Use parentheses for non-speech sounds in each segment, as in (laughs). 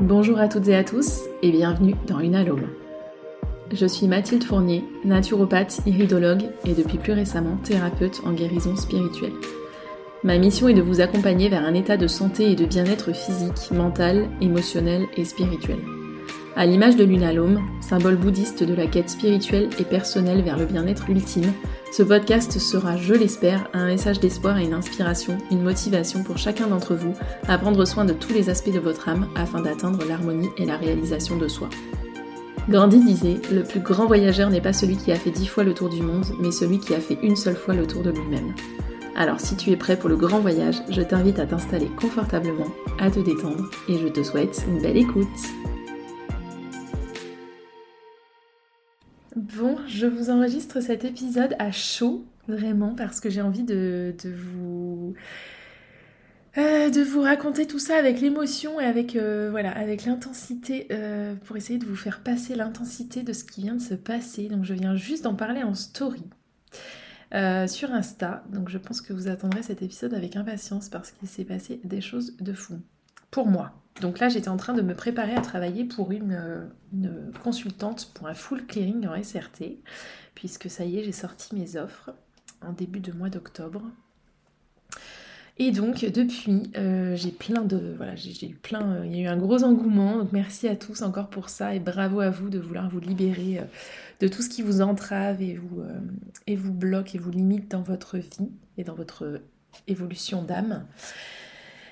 Bonjour à toutes et à tous et bienvenue dans Une Alome. Je suis Mathilde Fournier, naturopathe, iridologue et depuis plus récemment thérapeute en guérison spirituelle. Ma mission est de vous accompagner vers un état de santé et de bien-être physique, mental, émotionnel et spirituel. À l'image de l'unalome, symbole bouddhiste de la quête spirituelle et personnelle vers le bien-être ultime, ce podcast sera, je l'espère, un message d'espoir et une inspiration, une motivation pour chacun d'entre vous à prendre soin de tous les aspects de votre âme afin d'atteindre l'harmonie et la réalisation de soi. Gandhi disait Le plus grand voyageur n'est pas celui qui a fait dix fois le tour du monde, mais celui qui a fait une seule fois le tour de lui-même. Alors si tu es prêt pour le grand voyage, je t'invite à t'installer confortablement, à te détendre et je te souhaite une belle écoute. Je vous enregistre cet épisode à chaud, vraiment, parce que j'ai envie de, vous... Euh, vous raconter tout ça avec l'émotion et avec euh, voilà avec l'intensité euh, pour essayer de vous faire passer l'intensité de ce qui vient de se passer. Donc je viens juste d'en parler en story. Sur Insta. Donc je pense que vous attendrez cet épisode avec impatience parce qu'il s'est passé des choses de fou. Pour moi. Donc là, j'étais en train de me préparer à travailler pour une, consultante pour un full clearing en SRT, puisque ça y est, j'ai sorti mes offres en début de mois d'octobre. Et donc depuis, euh, j'ai plein de, voilà, j'ai eu plein, euh, il y a eu un gros engouement. Donc merci à tous encore pour ça et bravo à vous de vouloir vous libérer de tout ce qui vous entrave euh, et vous bloque et vous limite dans votre vie et dans votre évolution d'âme.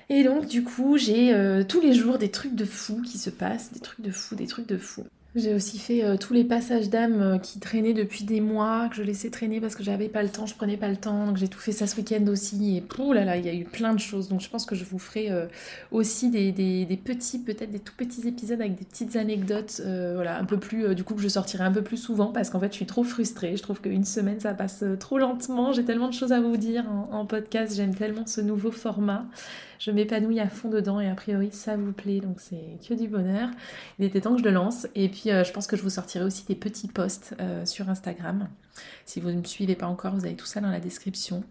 Et donc du coup, j'ai euh, tous les jours des trucs de fou qui se passent, des trucs de fou, des trucs de fou. J'ai aussi fait euh, tous les passages d'âme euh, qui traînaient depuis des mois, que je laissais traîner parce que j'avais pas le temps, je prenais pas le temps. Donc j'ai tout fait ça ce week-end aussi. Et pouh là là, il y a eu plein de choses. Donc je pense que je vous ferai aussi des, petits, peut-être des tout petits épisodes avec des petites anecdotes. voilà, un peu plus, du coup, que je sortirai un peu plus souvent parce qu'en fait, je suis trop frustrée. Je trouve qu'une semaine, ça passe trop lentement. J'ai tellement de choses à vous dire en podcast. J'aime tellement ce nouveau format je m'épanouis à fond dedans et a priori ça vous plaît, donc c'est que du bonheur. Il était temps que je le lance et puis euh, je pense que je vous sortirai aussi des petits posts euh, sur Instagram. Si vous ne me suivez pas encore, vous avez tout ça dans la description.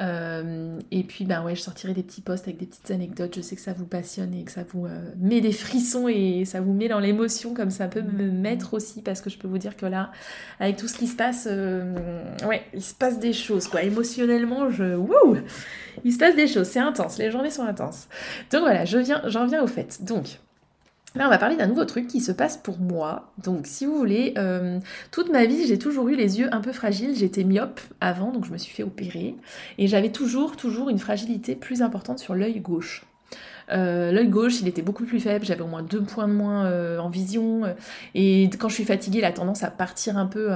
Euh, et puis, ben ouais, je sortirai des petits posts avec des petites anecdotes. Je sais que ça vous passionne et que ça vous met des frissons et ça vous met dans l'émotion, comme ça peut me mettre aussi, parce que je peux vous dire que là, avec tout ce qui se passe, ouais, il se passe des choses, quoi. Émotionnellement, je. Wouh Il se passe des choses, c'est intense, les journées sont intenses. Donc voilà, je viens, j'en viens au fait. Donc, Là, on va parler d'un nouveau truc qui se passe pour moi. Donc, si vous voulez, euh, toute ma vie, j'ai toujours eu les yeux un peu fragiles. J'étais myope avant, donc je me suis fait opérer. Et j'avais toujours, toujours une fragilité plus importante sur l'œil gauche. Euh, l'œil gauche, il était beaucoup plus faible, j'avais au moins deux points de moins euh, en vision. et quand je suis fatiguée, il a tendance à partir un peu.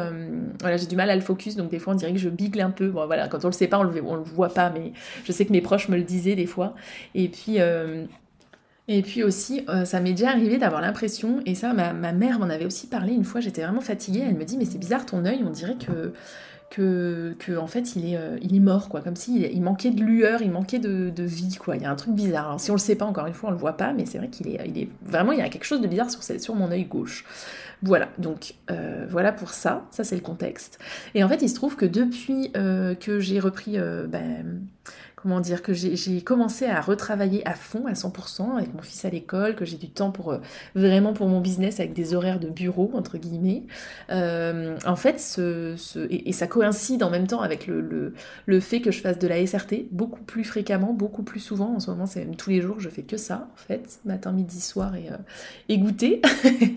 voilà, j'ai du mal à le focus, donc des fois on dirait que je bigle un peu. Bon, voilà, quand on le sait pas, on on le voit pas, mais je sais que mes proches me le disaient des fois. Et puis. Et puis aussi, euh, ça m'est déjà arrivé d'avoir l'impression, et ça, ma, mère m'en avait aussi parlé une fois, j'étais vraiment fatiguée, elle me dit, mais c'est bizarre ton œil, on dirait que, que, que en fait, il est, euh, il est mort, quoi, comme s'il il manquait de lueur, il manquait de, de, vie, quoi, il y a un truc bizarre. Alors si on le sait pas, encore une fois, on le voit pas, mais c'est vrai qu'il est, il est, vraiment, il y a quelque chose de bizarre sur, sur mon œil gauche. Voilà, donc euh, voilà pour ça, ça c'est le contexte. Et en fait, il se trouve que depuis que j'ai repris... Ben, comment dire, que j'ai commencé à retravailler à fond, à 100%, avec mon fils à l'école, que j'ai du temps pour euh, vraiment pour mon business avec des horaires de bureau, entre guillemets. Euh, en fait, ce, et, ça coïncide en même temps avec le, le, fait que je fasse de la SRT beaucoup plus fréquemment, beaucoup plus souvent. En ce moment, c'est même tous les jours, je fais que ça, en fait, matin, midi, soir et, euh, goûter.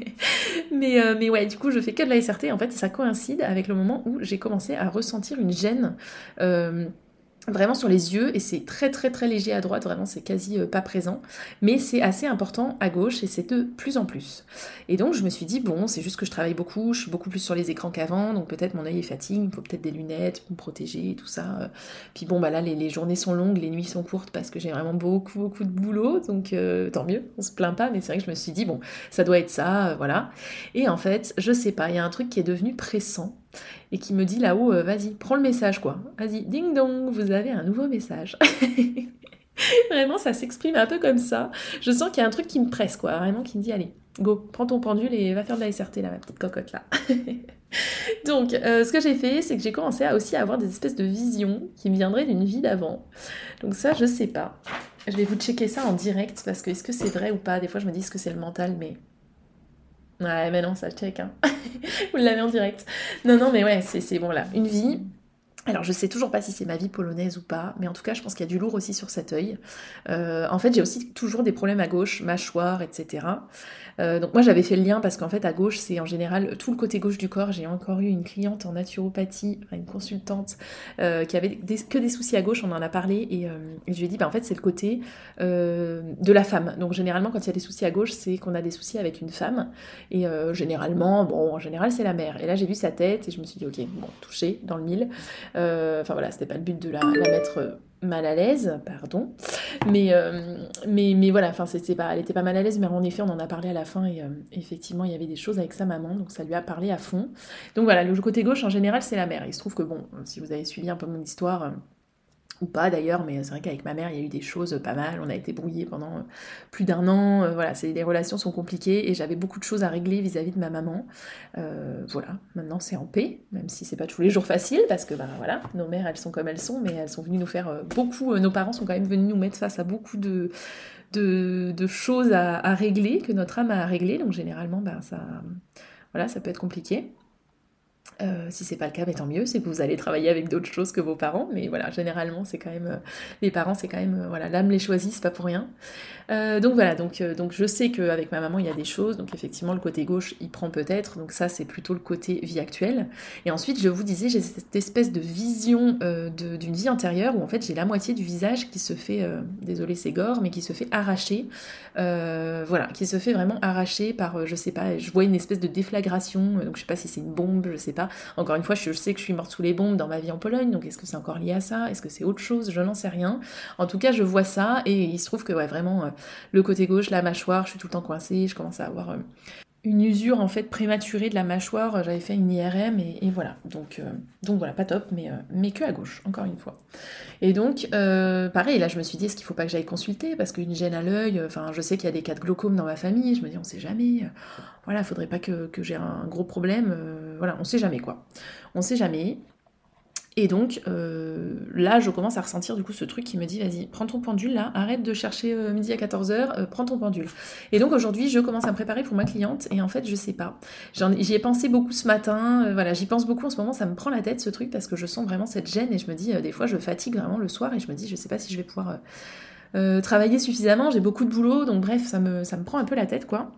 (laughs) mais, mais ouais, du coup, je fais que de la SRT. En fait, ça coïncide avec le moment où j'ai commencé à ressentir une gêne vraiment sur les yeux et c'est très très très léger à droite, vraiment c'est quasi euh, pas présent, mais c'est assez important à gauche et c'est de plus en plus. Et donc je me suis dit bon c'est juste que je travaille beaucoup, je suis beaucoup plus sur les écrans qu'avant, donc peut-être mon œil est fatigué, il faut peut-être des lunettes pour me protéger et tout ça. Puis bon bah là les, journées sont longues, les nuits sont courtes parce que j'ai vraiment beaucoup beaucoup de boulot, donc euh, tant mieux, on se plaint pas, mais c'est vrai que je me suis dit bon ça doit être ça, euh, voilà. Et en fait je sais pas, il y a un truc qui est devenu pressant et qui me dit là-haut, euh, vas-y, prends le message quoi. Vas-y, ding dong, vous avez un nouveau message. (laughs) vraiment, ça s'exprime un peu comme ça. Je sens qu'il y a un truc qui me presse quoi, vraiment qui me dit, allez, go, prends ton pendule et va faire de la SRT là, ma petite cocotte là. (laughs) Donc, euh, ce que j'ai fait, c'est que j'ai commencé à aussi avoir des espèces de visions qui me viendraient d'une vie d'avant. Donc ça, je sais pas. Je vais vous checker ça en direct parce que est-ce que c'est vrai ou pas? Des fois, je me dis est-ce que c'est le mental, mais. Ouais, mais non, ça check. Hein. (laughs) vous l'avez en direct. Non, non, mais ouais, c'est bon là. Une vie, alors je sais toujours pas si c'est ma vie polonaise ou pas, mais en tout cas je pense qu'il y a du lourd aussi sur cet œil. Euh, en fait j'ai aussi toujours des problèmes à gauche, mâchoire, etc. Euh, donc moi j'avais fait le lien parce qu'en fait à gauche c'est en général tout le côté gauche du corps. J'ai encore eu une cliente en naturopathie, une consultante euh, qui avait que des soucis à gauche, on en a parlé et, je lui ai dit bah en fait c'est le côté de la femme. Donc généralement quand il y a des soucis à gauche c'est qu'on a des soucis avec une femme et généralement bon en général c'est la mère. Et là j'ai vu sa tête et je me suis dit ok bon touché dans le mille. Euh, enfin voilà, c'était pas le but de la, mettre mal à l'aise, pardon. Mais, euh, mais, mais voilà, enfin, c'était pas, elle était pas mal à l'aise, mais en effet, on en a parlé à la fin et euh, effectivement, il y avait des choses avec sa maman, donc ça lui a parlé à fond. Donc voilà, le côté gauche, en général, c'est la mère. Il se trouve que, bon, si vous avez suivi un peu mon histoire, ou pas d'ailleurs, mais c'est vrai qu'avec ma mère, il y a eu des choses pas mal. On a été brouillés pendant euh, plus d'un an. Euh, voilà, les relations sont compliquées et j'avais beaucoup de choses à régler vis-à-vis de ma maman. Euh, voilà, maintenant c'est en paix, même si c'est pas tous les jours facile parce que ben voilà, nos mères elles sont comme elles sont, mais elles sont venues nous faire beaucoup. nos parents sont quand même venus nous mettre face à beaucoup de choses à, régler que notre âme a à régler. Donc généralement, ben ça, voilà, ça peut être compliqué. Euh, si c'est pas le cas, mais tant mieux, c'est que vous allez travailler avec d'autres choses que vos parents. Mais voilà, généralement, c'est quand même euh, les parents, c'est quand même euh, voilà, l'âme les choisit, c'est pas pour rien. donc voilà, donc donc je sais qu'avec ma maman, il y a des choses. Donc effectivement, le côté gauche, il prend peut-être. Donc ça, c'est plutôt le côté vie actuelle. Et ensuite, je vous disais, j'ai cette espèce de vision d'une vie intérieure où en fait, j'ai la moitié du visage qui se fait, désolé, c'est gore, mais qui se fait arracher. voilà, qui se fait vraiment arracher par, je sais pas, je vois une espèce de déflagration. donc je sais pas si c'est une bombe, je sais pas encore une fois, je sais que je suis morte sous les bombes dans ma vie en Pologne, donc est-ce que c'est encore lié à ça? Est-ce que c'est autre chose? Je n'en sais rien. En tout cas, je vois ça et il se trouve que ouais, vraiment, euh, le côté gauche, la mâchoire, je suis tout le temps coincée, je commence à avoir euh, une usure en fait prématurée de la mâchoire. J'avais fait une IRM et, voilà. Donc, euh, donc voilà, pas top, mais, mais que à gauche, encore une fois. Et donc, pareil, là je me suis dit, est-ce qu'il faut pas que j'aille consulter? Parce qu'une gêne à l'œil, enfin je sais qu'il y a des cas de glaucome dans ma famille, je me dis, on sait jamais voilà, faudrait pas que, j'ai un gros problème. Euh, voilà, on sait jamais quoi. On sait jamais. Et donc euh, là, je commence à ressentir du coup ce truc qui me dit vas-y, prends ton pendule là, arrête de chercher euh, midi à 14h, prends ton pendule. Et donc aujourd'hui, je commence à me préparer pour ma cliente et en fait, je sais pas. J'y ai pensé beaucoup ce matin, voilà, j'y pense beaucoup en ce moment, ça me prend la tête ce truc parce que je sens vraiment cette gêne et je me dis, des fois, je fatigue vraiment le soir et je me dis, je sais pas si je vais pouvoir. travailler suffisamment, j'ai beaucoup de boulot, donc bref, ça me prend un peu la tête, quoi.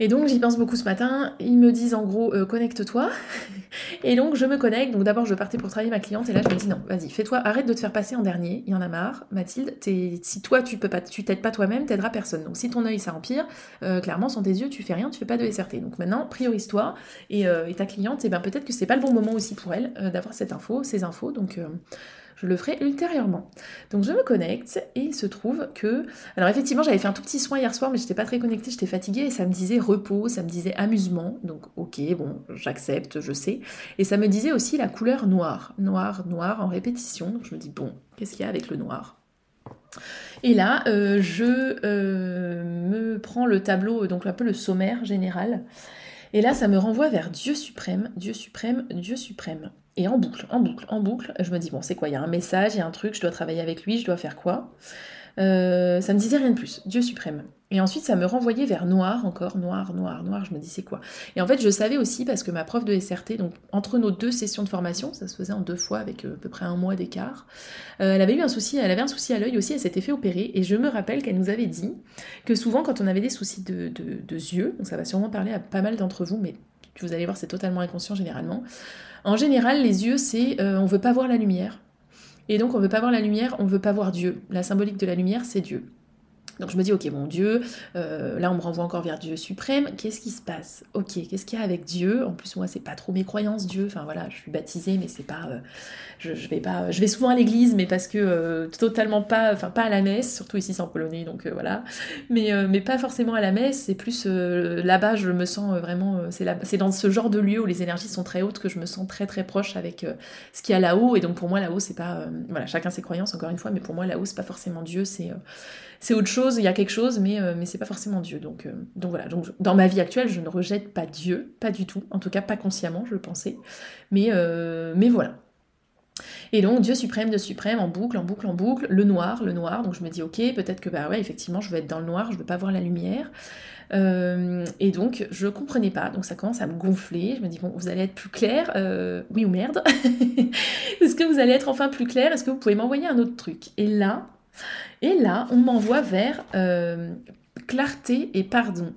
Et donc j'y pense beaucoup ce matin. Ils me disent en gros euh, connecte-toi. (laughs) et donc je me connecte. Donc d'abord je partais pour travailler ma cliente et là je me dis non, vas-y, fais-toi, arrête de te faire passer en dernier. Il y en a marre, Mathilde. si toi tu peux pas, tu t'aides pas toi-même, t'aideras personne. Donc si ton œil ça empire, euh, clairement sans tes yeux tu fais rien, tu fais pas de SRT. Donc maintenant priorise-toi et, euh, ta cliente, et eh ben peut-être que c'est pas le bon moment aussi pour elle d'avoir cette info, ces infos. Donc je le ferai ultérieurement. Donc je me connecte et il se trouve que... Alors effectivement j'avais fait un tout petit soin hier soir mais j'étais pas très connectée, j'étais fatiguée et ça me disait repos, ça me disait amusement. Donc ok, bon, j'accepte, je sais. Et ça me disait aussi la couleur noire. Noir, noir en répétition. Donc je me dis bon, qu'est-ce qu'il y a avec le noir? Et là, euh, je euh, me prends le tableau, donc un peu le sommaire général. Et là, ça me renvoie vers Dieu suprême, Dieu suprême, Dieu suprême. Et en boucle, en boucle, en boucle, je me dis, bon, c'est quoi Il y a un message, il y a un truc, je dois travailler avec lui, je dois faire quoi? Euh, Ça me disait rien de plus, Dieu suprême. Et ensuite, ça me renvoyait vers noir, encore noir, noir, noir. Je me dis, c'est quoi? Et en fait, je savais aussi, parce que ma prof de SRT, donc entre nos deux sessions de formation, ça se faisait en deux fois avec euh, à peu près un mois d'écart, euh, elle avait eu un souci, elle avait un souci à l'œil aussi, elle s'était fait opérer. Et je me rappelle qu'elle nous avait dit que souvent, quand on avait des soucis de, de yeux, donc ça va sûrement parler à pas mal d'entre vous, mais vous allez voir, c'est totalement inconscient généralement. En général, les yeux, c'est euh, on veut pas voir la lumière. Et donc, on veut pas voir la lumière, on veut pas voir Dieu. La symbolique de la lumière, c'est Dieu. Donc je me dis, ok, mon Dieu, euh, là on me renvoie encore vers Dieu suprême, qu'est-ce qui se passe? Ok, qu'est-ce qu'il y a avec Dieu? En plus, moi, c'est pas trop mes croyances, Dieu, enfin voilà, je suis baptisée, mais c'est pas. Euh, je, vais pas. Je vais souvent à l'église, mais parce que euh, totalement pas. Enfin, pas à la messe, surtout ici c'est en Polonais, donc voilà. Mais, mais pas forcément à la messe, c'est plus. Là-bas, je me sens vraiment. c'est dans ce genre de lieu où les énergies sont très hautes que je me sens très très proche avec ce qu'il y a là-haut, et donc pour moi, là-haut, c'est pas. voilà, chacun ses croyances, encore une fois, mais pour moi, là-haut, c'est pas forcément Dieu, c'est c'est autre chose, il y a quelque chose, mais, euh, mais c'est pas forcément Dieu. Donc, euh, donc voilà, donc, dans ma vie actuelle, je ne rejette pas Dieu, pas du tout, en tout cas pas consciemment, je le pensais, mais, euh, mais voilà. Et donc Dieu suprême de suprême, en boucle, en boucle, en boucle, le noir, le noir. Donc je me dis, ok, peut-être que bah ouais, effectivement, je vais être dans le noir, je veux pas voir la lumière. Et donc, je comprenais pas. Donc, ça commence à me gonfler. Je me dis, bon, vous allez être plus clair. Oui ou merde (laughs) Est-ce que vous allez être enfin plus clair? Est-ce que vous pouvez m'envoyer un autre truc? Et là, et là, on m'envoie vers euh, clarté et pardon.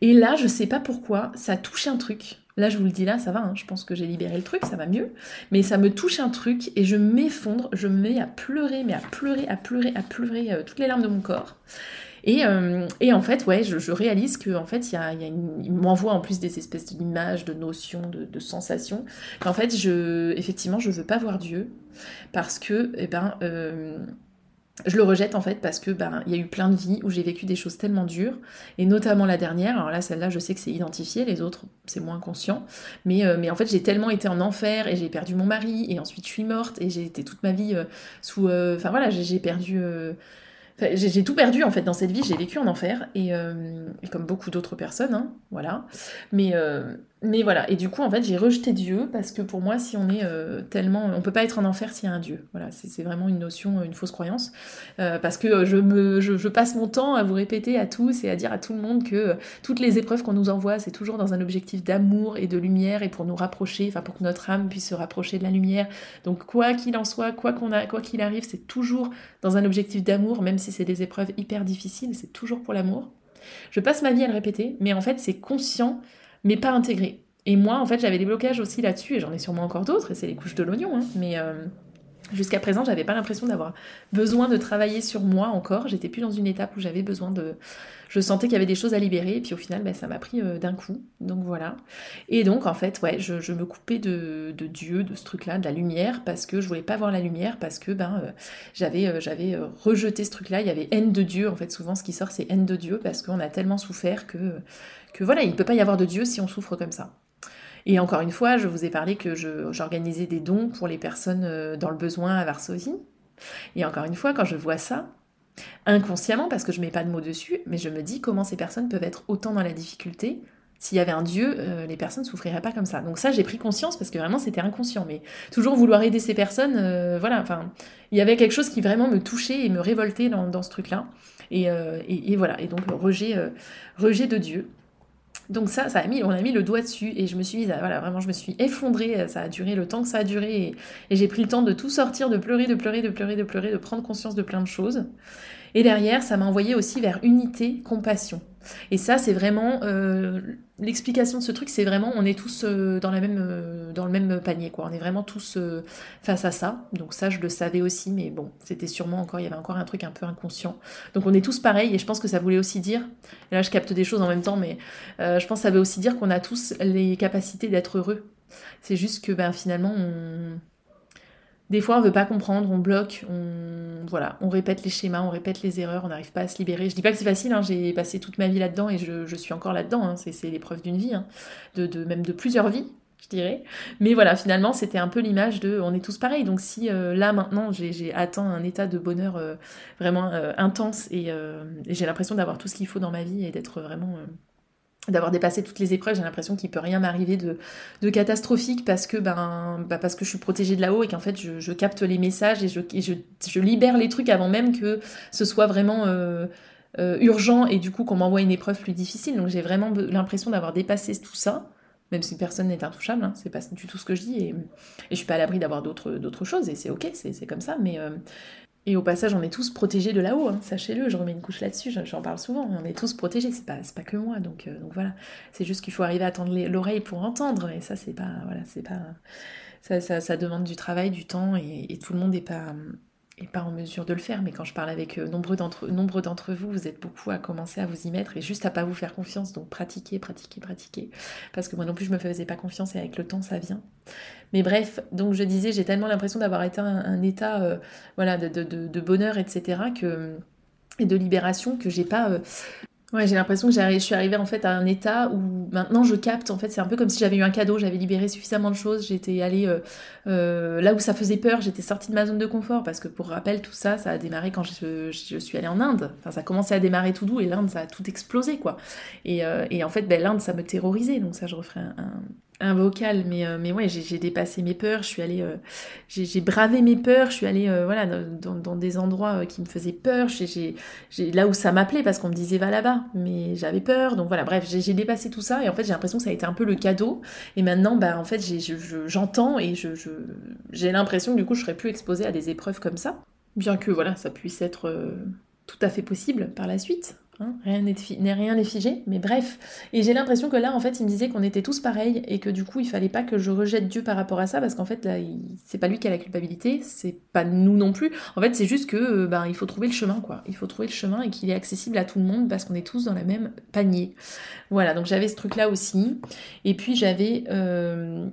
Et là, je sais pas pourquoi, ça touche un truc. Là, je vous le dis là, ça va, hein. je pense que j'ai libéré le truc, ça va mieux. Mais ça me touche un truc et je m'effondre, je me mets à pleurer, mais à pleurer, à pleurer, à pleurer toutes les larmes de mon corps. Euh, et, en fait, ouais, je, réalise qu'en fait, il, m'envoie en plus des espèces d'images, de notions, de, sensations. Qu'en fait, je, effectivement, je veux pas voir Dieu parce que, eh ben, euh, je le rejette en fait parce que ben il y a eu plein de vies où j'ai vécu des choses tellement dures et notamment la dernière. Alors là, celle-là, je sais que c'est identifié, les autres, c'est moins conscient. Mais, euh, en fait, j'ai tellement été en enfer et j'ai perdu mon mari et ensuite je suis morte et j'ai été toute ma vie sous. Enfin voilà, j'ai perdu j'ai tout perdu en fait dans cette vie, j'ai vécu en enfer et, euh, comme beaucoup d'autres personnes, hein, voilà. Mais, euh, mais voilà, et du coup en fait j'ai rejeté Dieu parce que pour moi si on est euh, tellement, on peut pas être en enfer s'il y a un Dieu. Voilà, c'est vraiment une notion, une fausse croyance parce que je me, je, passe mon temps à vous répéter à tous et à dire à tout le monde que toutes les épreuves qu'on nous envoie c'est toujours dans un objectif d'amour et de lumière et pour nous rapprocher, enfin pour que notre âme puisse se rapprocher de la lumière. Donc quoi qu'il en soit, quoi quoi qu'il arrive, c'est toujours dans un objectif d'amour, même si c'est des épreuves hyper difficiles, c'est toujours pour l'amour. Je passe ma vie à le répéter, mais en fait c'est conscient, mais pas intégré. Et moi, en fait, j'avais des blocages aussi là-dessus, et j'en ai sûrement encore d'autres, et c'est les couches de l'oignon, hein, mais euh, jusqu'à présent, j'avais pas l'impression d'avoir besoin de travailler sur moi encore. J'étais plus dans une étape où j'avais besoin de, je sentais qu'il y avait des choses à libérer, et puis au final, ben, ça m'a pris euh, d'un coup. Donc voilà. Et donc, en fait, ouais, je, me coupais de, Dieu, de ce truc-là, de la lumière, parce que je voulais pas voir la lumière, parce que ben, euh, j'avais, j'avais rejeté ce truc-là. Il y avait haine de Dieu. En fait, souvent, ce qui sort, c'est haine de Dieu, parce qu'on a tellement souffert que, que voilà, il ne peut pas y avoir de Dieu si on souffre comme ça. Et encore une fois, je vous ai parlé que j'organisais des dons pour les personnes dans le besoin à Varsovie. Et encore une fois, quand je vois ça, inconsciemment, parce que je mets pas de mots dessus, mais je me dis comment ces personnes peuvent être autant dans la difficulté. S'il y avait un Dieu, euh, les personnes ne souffriraient pas comme ça. Donc ça, j'ai pris conscience parce que vraiment, c'était inconscient. Mais toujours vouloir aider ces personnes, euh, voilà, enfin, il y avait quelque chose qui vraiment me touchait et me révoltait dans, ce truc-là. Euh, et, voilà, et donc rejet, rejet de Dieu. Donc ça, ça a mis, on a mis le doigt dessus et je me suis, voilà, vraiment, je me suis effondrée. Ça a duré le temps que ça a duré et, et j'ai pris le temps de tout sortir, de pleurer, de pleurer, de pleurer, de pleurer, de prendre conscience de plein de choses. Et derrière, ça m'a envoyé aussi vers unité, compassion. Et ça, c'est vraiment euh, l'explication de ce truc, c'est vraiment on est tous euh, euh, dans le même panier, quoi. On est vraiment tous face à ça. Donc ça, je le savais aussi, mais bon, c'était sûrement encore, il y avait encore un truc un peu inconscient. Donc on est tous pareils, et je pense que ça voulait aussi dire, là je capte des choses en même temps, mais je pense que ça veut aussi dire qu'on a tous les capacités d'être heureux. C'est juste que ben, finalement, on des fois, on veut pas comprendre, on bloque, on voilà, on répète les schémas, on répète les erreurs, on n'arrive pas à se libérer. Je dis pas que c'est facile, hein, j'ai passé toute ma vie là-dedans et je, suis encore là-dedans. Hein, c'est l'épreuve d'une vie, hein, de, même de plusieurs vies, je dirais. Mais voilà, finalement, c'était un peu l'image de, on est tous pareils. Donc si euh, là maintenant, j'ai atteint un état de bonheur euh, vraiment euh, intense et j'ai l'impression d'avoir tout ce qu'il faut dans ma vie et d'être vraiment d'avoir dépassé toutes les épreuves, j'ai l'impression qu'il peut rien m'arriver de, catastrophique parce que ben bah parce que je suis protégée de là-haut et qu'en fait je, capte les messages et je, je, libère les trucs avant même que ce soit vraiment euh, euh, urgent et du coup qu'on m'envoie une épreuve plus difficile. Donc j'ai vraiment l'impression d'avoir dépassé tout ça, même si personne n'est intouchable, hein, c'est pas du tout ce que je dis et, et je suis pas à l'abri d'avoir d'autres choses et c'est ok, c'est comme ça, mais, euh, et au passage, on est tous protégés de là-haut, hein, sachez-le, je remets une couche là-dessus, j'en parle souvent, on est tous protégés, c'est pas, pas que moi, donc, euh, donc voilà. C'est juste qu'il faut arriver à tendre l'oreille pour entendre, et ça, c'est pas, voilà, c'est pas, ça, demande du travail, du temps, et, et tout le monde n'est pas, et pas en mesure de le faire, mais quand je parle avec euh, nombreux d'entre, nombreux d'entre vous, vous êtes beaucoup à commencer à vous y mettre et juste à pas vous faire confiance, donc pratiquez, pratiquez, pratiquez, parce que moi non plus je me faisais pas confiance et avec le temps ça vient. Mais bref, donc je disais, j'ai tellement l'impression d'avoir été un, état euh, voilà, de, bonheur, etc., et de libération que j'ai pas euh, Ouais, j'ai l'impression que je suis arrivée en fait à un état où maintenant je capte. En fait, c'est un peu comme si j'avais eu un cadeau, j'avais libéré suffisamment de choses. J'étais allée euh, euh, là où ça faisait peur, j'étais sortie de ma zone de confort parce que pour rappel, tout ça, ça a démarré quand je, suis allée en Inde. Enfin, ça a commencé à démarrer tout doux et l'Inde, ça a tout explosé quoi. Et, euh, et en fait, ben, l'Inde, ça me terrorisait. Donc ça, je referai un, un vocal, mais, euh, mais ouais, j'ai dépassé mes peurs, je suis allée, euh, j'ai bravé mes peurs, je suis allée euh, voilà, dans, des endroits qui me faisaient peur, là où ça m'appelait parce qu'on me disait va là-bas, mais j'avais peur, donc voilà, bref, j'ai dépassé tout ça et en fait j'ai l'impression que ça a été un peu le cadeau et maintenant, bah en fait, j'entends et j'ai je, l'impression que du coup je serais plus exposée à des épreuves comme ça, bien que voilà, ça puisse être tout à fait possible par la suite. Hein, rien n'est figé, mais bref. Et j'ai l'impression que là, en fait, il me disait qu'on était tous pareils et que du coup, il fallait pas que je rejette Dieu par rapport à ça, parce qu'en fait, là, c'est pas lui qui a la culpabilité, c'est pas nous non plus. En fait, c'est juste que, euh, ben, il faut trouver le chemin, quoi. Il faut trouver le chemin et qu'il est accessible à tout le monde parce qu'on est tous dans la même panier. Voilà, donc j'avais ce truc-là aussi. Et puis j'avais euh,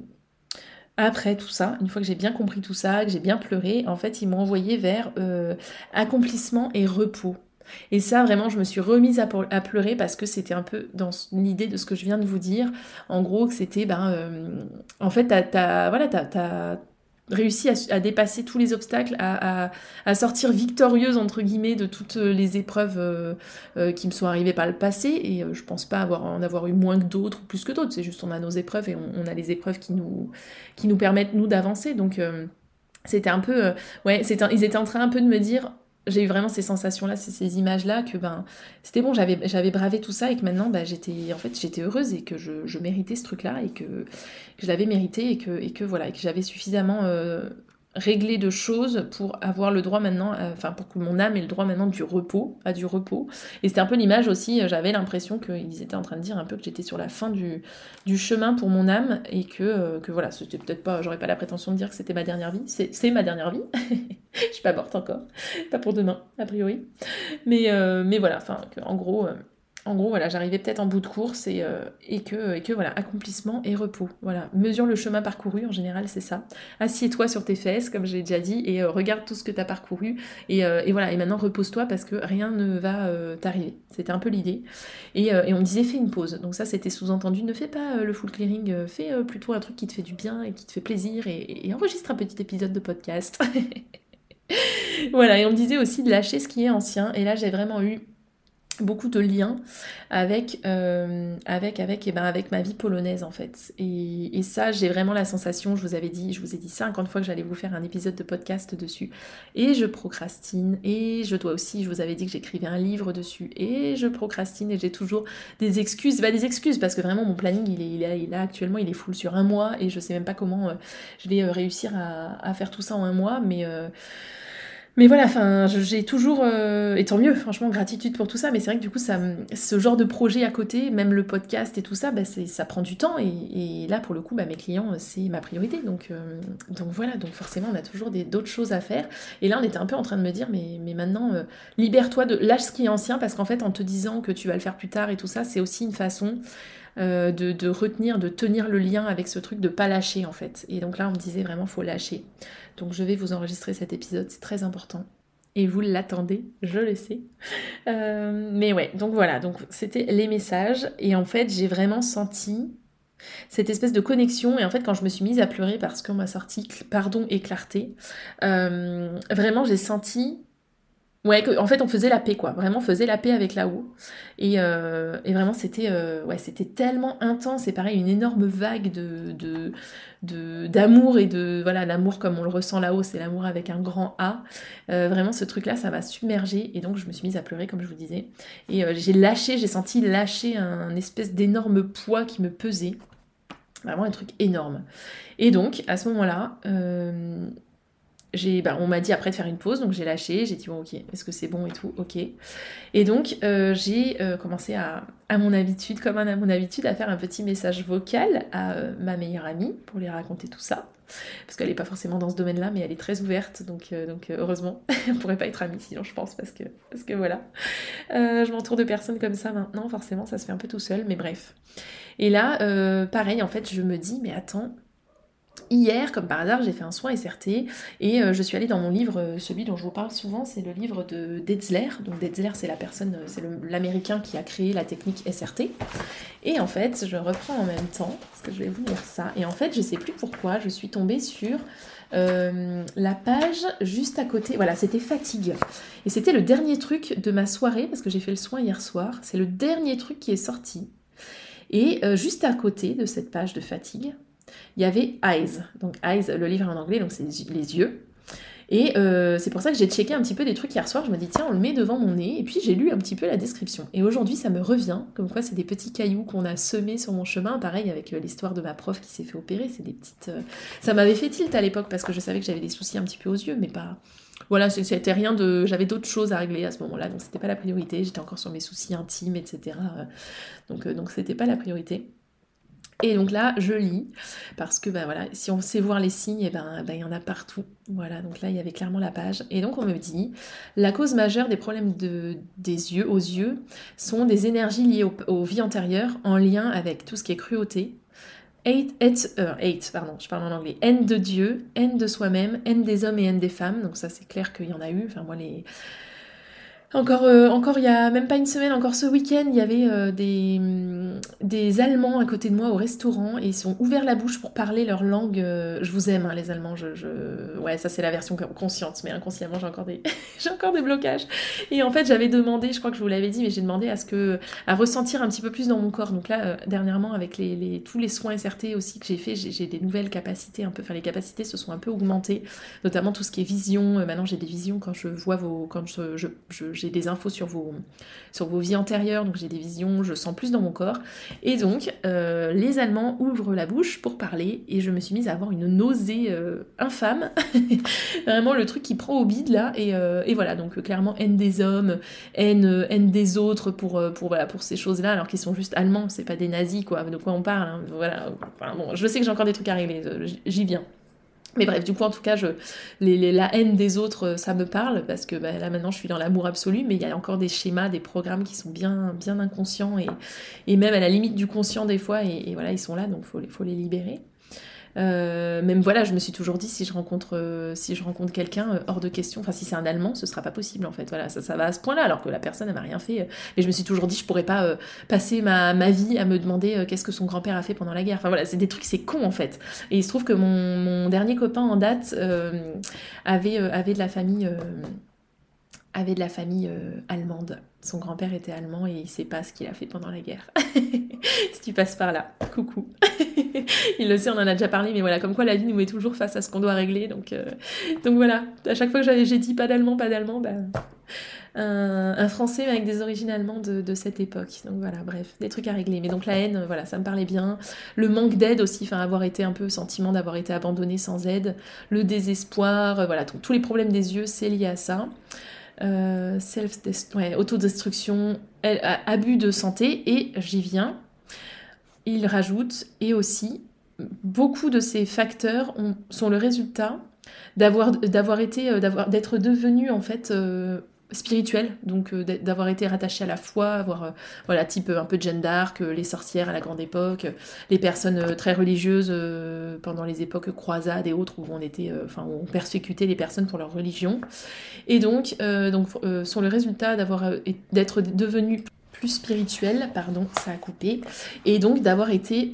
après tout ça, une fois que j'ai bien compris tout ça, que j'ai bien pleuré, en fait, ils m'ont envoyé vers euh, accomplissement et repos. Et ça, vraiment, je me suis remise à, pleurer parce que c'était un peu dans l'idée de ce que je viens de vous dire. En gros, que c'était, ben, euh, en fait, t'as, voilà, réussi à, dépasser tous les obstacles, à, sortir victorieuse, entre guillemets, de toutes les épreuves euh, euh, qui me sont arrivées par le passé. Et je pense pas avoir, en avoir eu moins que d'autres ou plus que d'autres. C'est juste, on a nos épreuves et on, a les épreuves qui nous, qui nous permettent, nous, d'avancer. Donc, c'était un peu. ouais, ils étaient en train un peu de me dire j'ai eu vraiment ces sensations-là, ces, images-là, que ben c'était bon, j'avais, j'avais bravé tout ça et que maintenant ben, j'étais en fait j'étais heureuse et que je, méritais ce truc-là et que, que je l'avais mérité et que, et que voilà, et que j'avais suffisamment euh, régler de choses pour avoir le droit maintenant, euh, enfin pour que mon âme ait le droit maintenant du repos, à du repos. Et c'était un peu l'image aussi, euh, j'avais l'impression qu'ils étaient en train de dire un peu que j'étais sur la fin du, du chemin pour mon âme et que, euh, que voilà, c'était peut-être pas, j'aurais pas la prétention de dire que c'était ma dernière vie, c'est ma dernière vie, (laughs) je suis pas morte encore, pas pour demain, a priori. Mais, mais voilà, enfin, en gros en gros, voilà, j'arrivais peut-être en bout de course et, euh, et, que, voilà, accomplissement et repos. Voilà, mesure le chemin parcouru, en général, c'est ça. Assieds-toi sur tes fesses, comme je l'ai déjà dit, et euh, regarde tout ce que tu as parcouru. Et, euh, et, voilà, et maintenant repose-toi parce que rien ne va t'arriver. C'était un peu l'idée. Et, et, on me disait, fais une pause. Donc ça, c'était sous-entendu, ne fais pas le full clearing, fais plutôt un truc qui te fait du bien et qui te fait plaisir et, et enregistre un petit épisode de podcast. (laughs) voilà, et on me disait aussi de lâcher ce qui est ancien. Et là, j'ai vraiment eu beaucoup de liens avec euh, avec avec et eh ben avec ma vie polonaise en fait. Et, et ça j'ai vraiment la sensation je vous avais dit je vous ai dit 50 fois que j'allais vous faire un épisode de podcast dessus. Et je procrastine et je dois aussi je vous avais dit que j'écrivais un livre dessus et je procrastine et j'ai toujours des excuses bah des excuses parce que vraiment mon planning il est il est, il actuellement il est full sur un mois et je sais même pas comment euh, je vais euh, réussir à, faire tout ça en un mois mais mais voilà, enfin, j'ai toujours, euh, et tant mieux, franchement, gratitude pour tout ça. Mais c'est vrai que du coup, ça, ce genre de projet à côté, même le podcast et tout ça, bah, ça prend du temps. Et, là, pour le coup, bah, mes clients, c'est ma priorité. Donc, euh, donc voilà, donc forcément, on a toujours d'autres choses à faire. Et là, on était un peu en train de me dire, mais, maintenant, euh, libère-toi de lâche ce qui est ancien, parce qu'en fait, en te disant que tu vas le faire plus tard et tout ça, c'est aussi une façon de, de, retenir, de tenir le lien avec ce truc, de pas lâcher en fait. Et donc là, on me disait vraiment, faut lâcher. Donc je vais vous enregistrer cet épisode, c'est très important. Et vous l'attendez, je le sais. Euh, mais ouais, donc voilà, donc c'était les messages. Et en fait, j'ai vraiment senti cette espèce de connexion. Et en fait, quand je me suis mise à pleurer parce qu'on m'a sorti pardon et clarté, euh, vraiment j'ai senti Ouais, en fait, on faisait la paix, quoi. Vraiment, on faisait la paix avec là-haut. Et, euh, et, vraiment, c'était euh, c'était tellement intense. Et pareil, une énorme vague de, de, d'amour et de... Voilà, l'amour comme on le ressent là-haut, c'est l'amour avec un grand A. Euh, vraiment, ce truc-là, ça m'a submergé. Et donc, je me suis mise à pleurer, comme je vous disais. Et j'ai lâché, j'ai senti lâcher un espèce d'énorme poids qui me pesait. Vraiment un truc énorme. Et donc, à ce moment-là bah, on m'a dit après de faire une pause, donc j'ai lâché, j'ai dit bon ok, est-ce que c'est bon et tout, ok. Et donc euh, j'ai euh, commencé à, à mon habitude, comme à mon habitude, à faire un petit message vocal à euh, ma meilleure amie pour lui raconter tout ça. Parce qu'elle n'est pas forcément dans ce domaine-là, mais elle est très ouverte, donc, donc heureusement, (laughs) on pourrait pas être amie sinon je pense, parce que, parce que voilà. je m'entoure de personnes comme ça maintenant, forcément ça se fait un peu tout seul, mais bref. Et là, pareil, en fait, je me dis, mais attends, Hier, comme par hasard, j'ai fait un soin SRT et euh, je suis allée dans mon livre, euh, celui dont je vous parle souvent, c'est le livre de Detzler. Donc Detzler, c'est la personne, euh, c'est l'américain qui a créé la technique SRT. Et en fait, je reprends en même temps, parce que je vais vous lire ça. Et en fait, je sais plus pourquoi, je suis tombée sur la page juste à côté. Voilà, c'était fatigue. Et c'était le dernier truc de ma soirée, parce que j'ai fait le soin hier soir. C'est le dernier truc qui est sorti. Et juste à côté de cette page de fatigue, il y avait Eyes. Donc Eyes, le livre en anglais, donc c'est les yeux. Et euh, c'est pour ça que j'ai checké un petit peu des trucs hier soir. Je me dis, tiens, on le met devant mon nez. Et puis j'ai lu un petit peu la description. Et aujourd'hui, ça me revient, comme quoi c'est des petits cailloux qu'on a semés sur mon chemin. Pareil avec euh, l'histoire de ma prof qui s'est fait opérer. C'est des petites. Euh, ça m'avait fait tilt à l'époque parce que je savais que j'avais des soucis un petit peu aux yeux, mais pas. Voilà, c'était rien de. J'avais d'autres choses à régler à ce moment-là, donc c'était pas la priorité. J'étais encore sur mes soucis intimes, etc. Donc, donc c'était pas la priorité. Et donc là, je lis, parce que ben voilà, si on sait voir les signes, et eh ben, ben il y en a partout. Voilà, donc là, il y avait clairement la page. Et donc on me dit, la cause majeure des problèmes de, des yeux, aux yeux, sont des énergies liées aux vies antérieures, en lien avec tout ce qui est cruauté, Hate, hate, hate, pardon, je parle en anglais. Haine de Dieu, haine de soi-même, haine des hommes et haine des femmes. Donc ça, c'est clair qu'il y en a eu. Enfin, moi, les, encore, euh, encore il y a même pas une semaine, encore ce week-end, il y avait euh, des, mm, des Allemands à côté de moi au restaurant et ils sont ouverts la bouche pour parler leur langue. Euh, je vous aime, hein, les Allemands. Ouais, ça c'est la version consciente, mais inconsciemment j'ai encore des, (laughs) j'ai encore des blocages. Et en fait, j'avais demandé, je crois que je vous l'avais dit, mais j'ai demandé à ce que, à ressentir un petit peu plus dans mon corps. Donc là, dernièrement, avec les, tous les soins SRT aussi que j'ai fait, j'ai des nouvelles capacités un peu. Enfin, les capacités se sont un peu augmentées, notamment tout ce qui est vision. maintenant, j'ai des visions quand je vois vos, quand je, je j'ai des infos sur vos, sur vos vies antérieures, donc j'ai des visions, je sens plus dans mon corps. Et donc, euh, les Allemands ouvrent la bouche pour parler, et je me suis mise à avoir une nausée euh, infâme. (laughs) Vraiment le truc qui prend au bide là, et, euh, voilà, donc clairement haine des hommes, haine, haine des autres pour, pour, voilà, pour ces choses-là, alors qu'ils sont juste allemands, c'est pas des nazis, quoi, de quoi on parle. Hein. voilà, bon, je sais que j'ai encore des trucs à régler, j'y viens. Mais bref, du coup, en tout cas, je, les, la haine des autres, ça me parle, parce que bah, là, maintenant, je suis dans l'amour absolu, mais il y a encore des schémas, des programmes qui sont bien, bien inconscients, et, et même à la limite du conscient des fois, et, et voilà, ils sont là, donc il faut, faut les libérer. Euh, même voilà, je me suis toujours dit si je rencontre euh, si je rencontre quelqu'un euh, hors de question, enfin si c'est un Allemand, ce sera pas possible en fait. Voilà, ça, ça va à ce point-là, alors que la personne elle m'a rien fait. Mais je me suis toujours dit je pourrais pas passer ma, ma, vie à me demander qu'est-ce que son grand-père a fait pendant la guerre. Enfin voilà, c'est des trucs c'est con en fait. Et il se trouve que mon, mon dernier copain en date avait avait de la famille avait de la famille allemande. Son grand-père était allemand et il sait pas ce qu'il a fait pendant la guerre. (laughs) si tu passes par là, coucou. (laughs) il le sait, on en a déjà parlé, mais voilà, comme quoi la vie nous met toujours face à ce qu'on doit régler. Donc, euh, donc voilà, à chaque fois que j'ai dit pas d'allemand, pas d'allemand, bah, un, français avec des origines allemandes de, cette époque. Donc voilà, bref, des trucs à régler. Mais donc la haine, voilà, ça me parlait bien. Le manque d'aide aussi, enfin avoir été un peu sentiment d'avoir été abandonné sans aide. Le désespoir, euh, voilà, tous les problèmes des yeux, c'est lié à ça. Euh, ouais, autodestruction, abus de santé, et j'y viens. Il rajoute, et aussi, beaucoup de ces facteurs sont le résultat d'avoir été, euh, d'être devenu en fait euh, spirituel, donc euh, d'avoir été rattaché à la foi, avoir, euh, voilà, type euh, un peu de Jeanne d'Arc, les sorcières à la grande époque, les personnes très religieuses pendant les époques croisades et autres où on était, enfin, persécutait les personnes pour leur religion. Et donc, donc sont le résultat d'avoir, d'être devenu plus spirituel, pardon, ça a coupé, et donc d'avoir été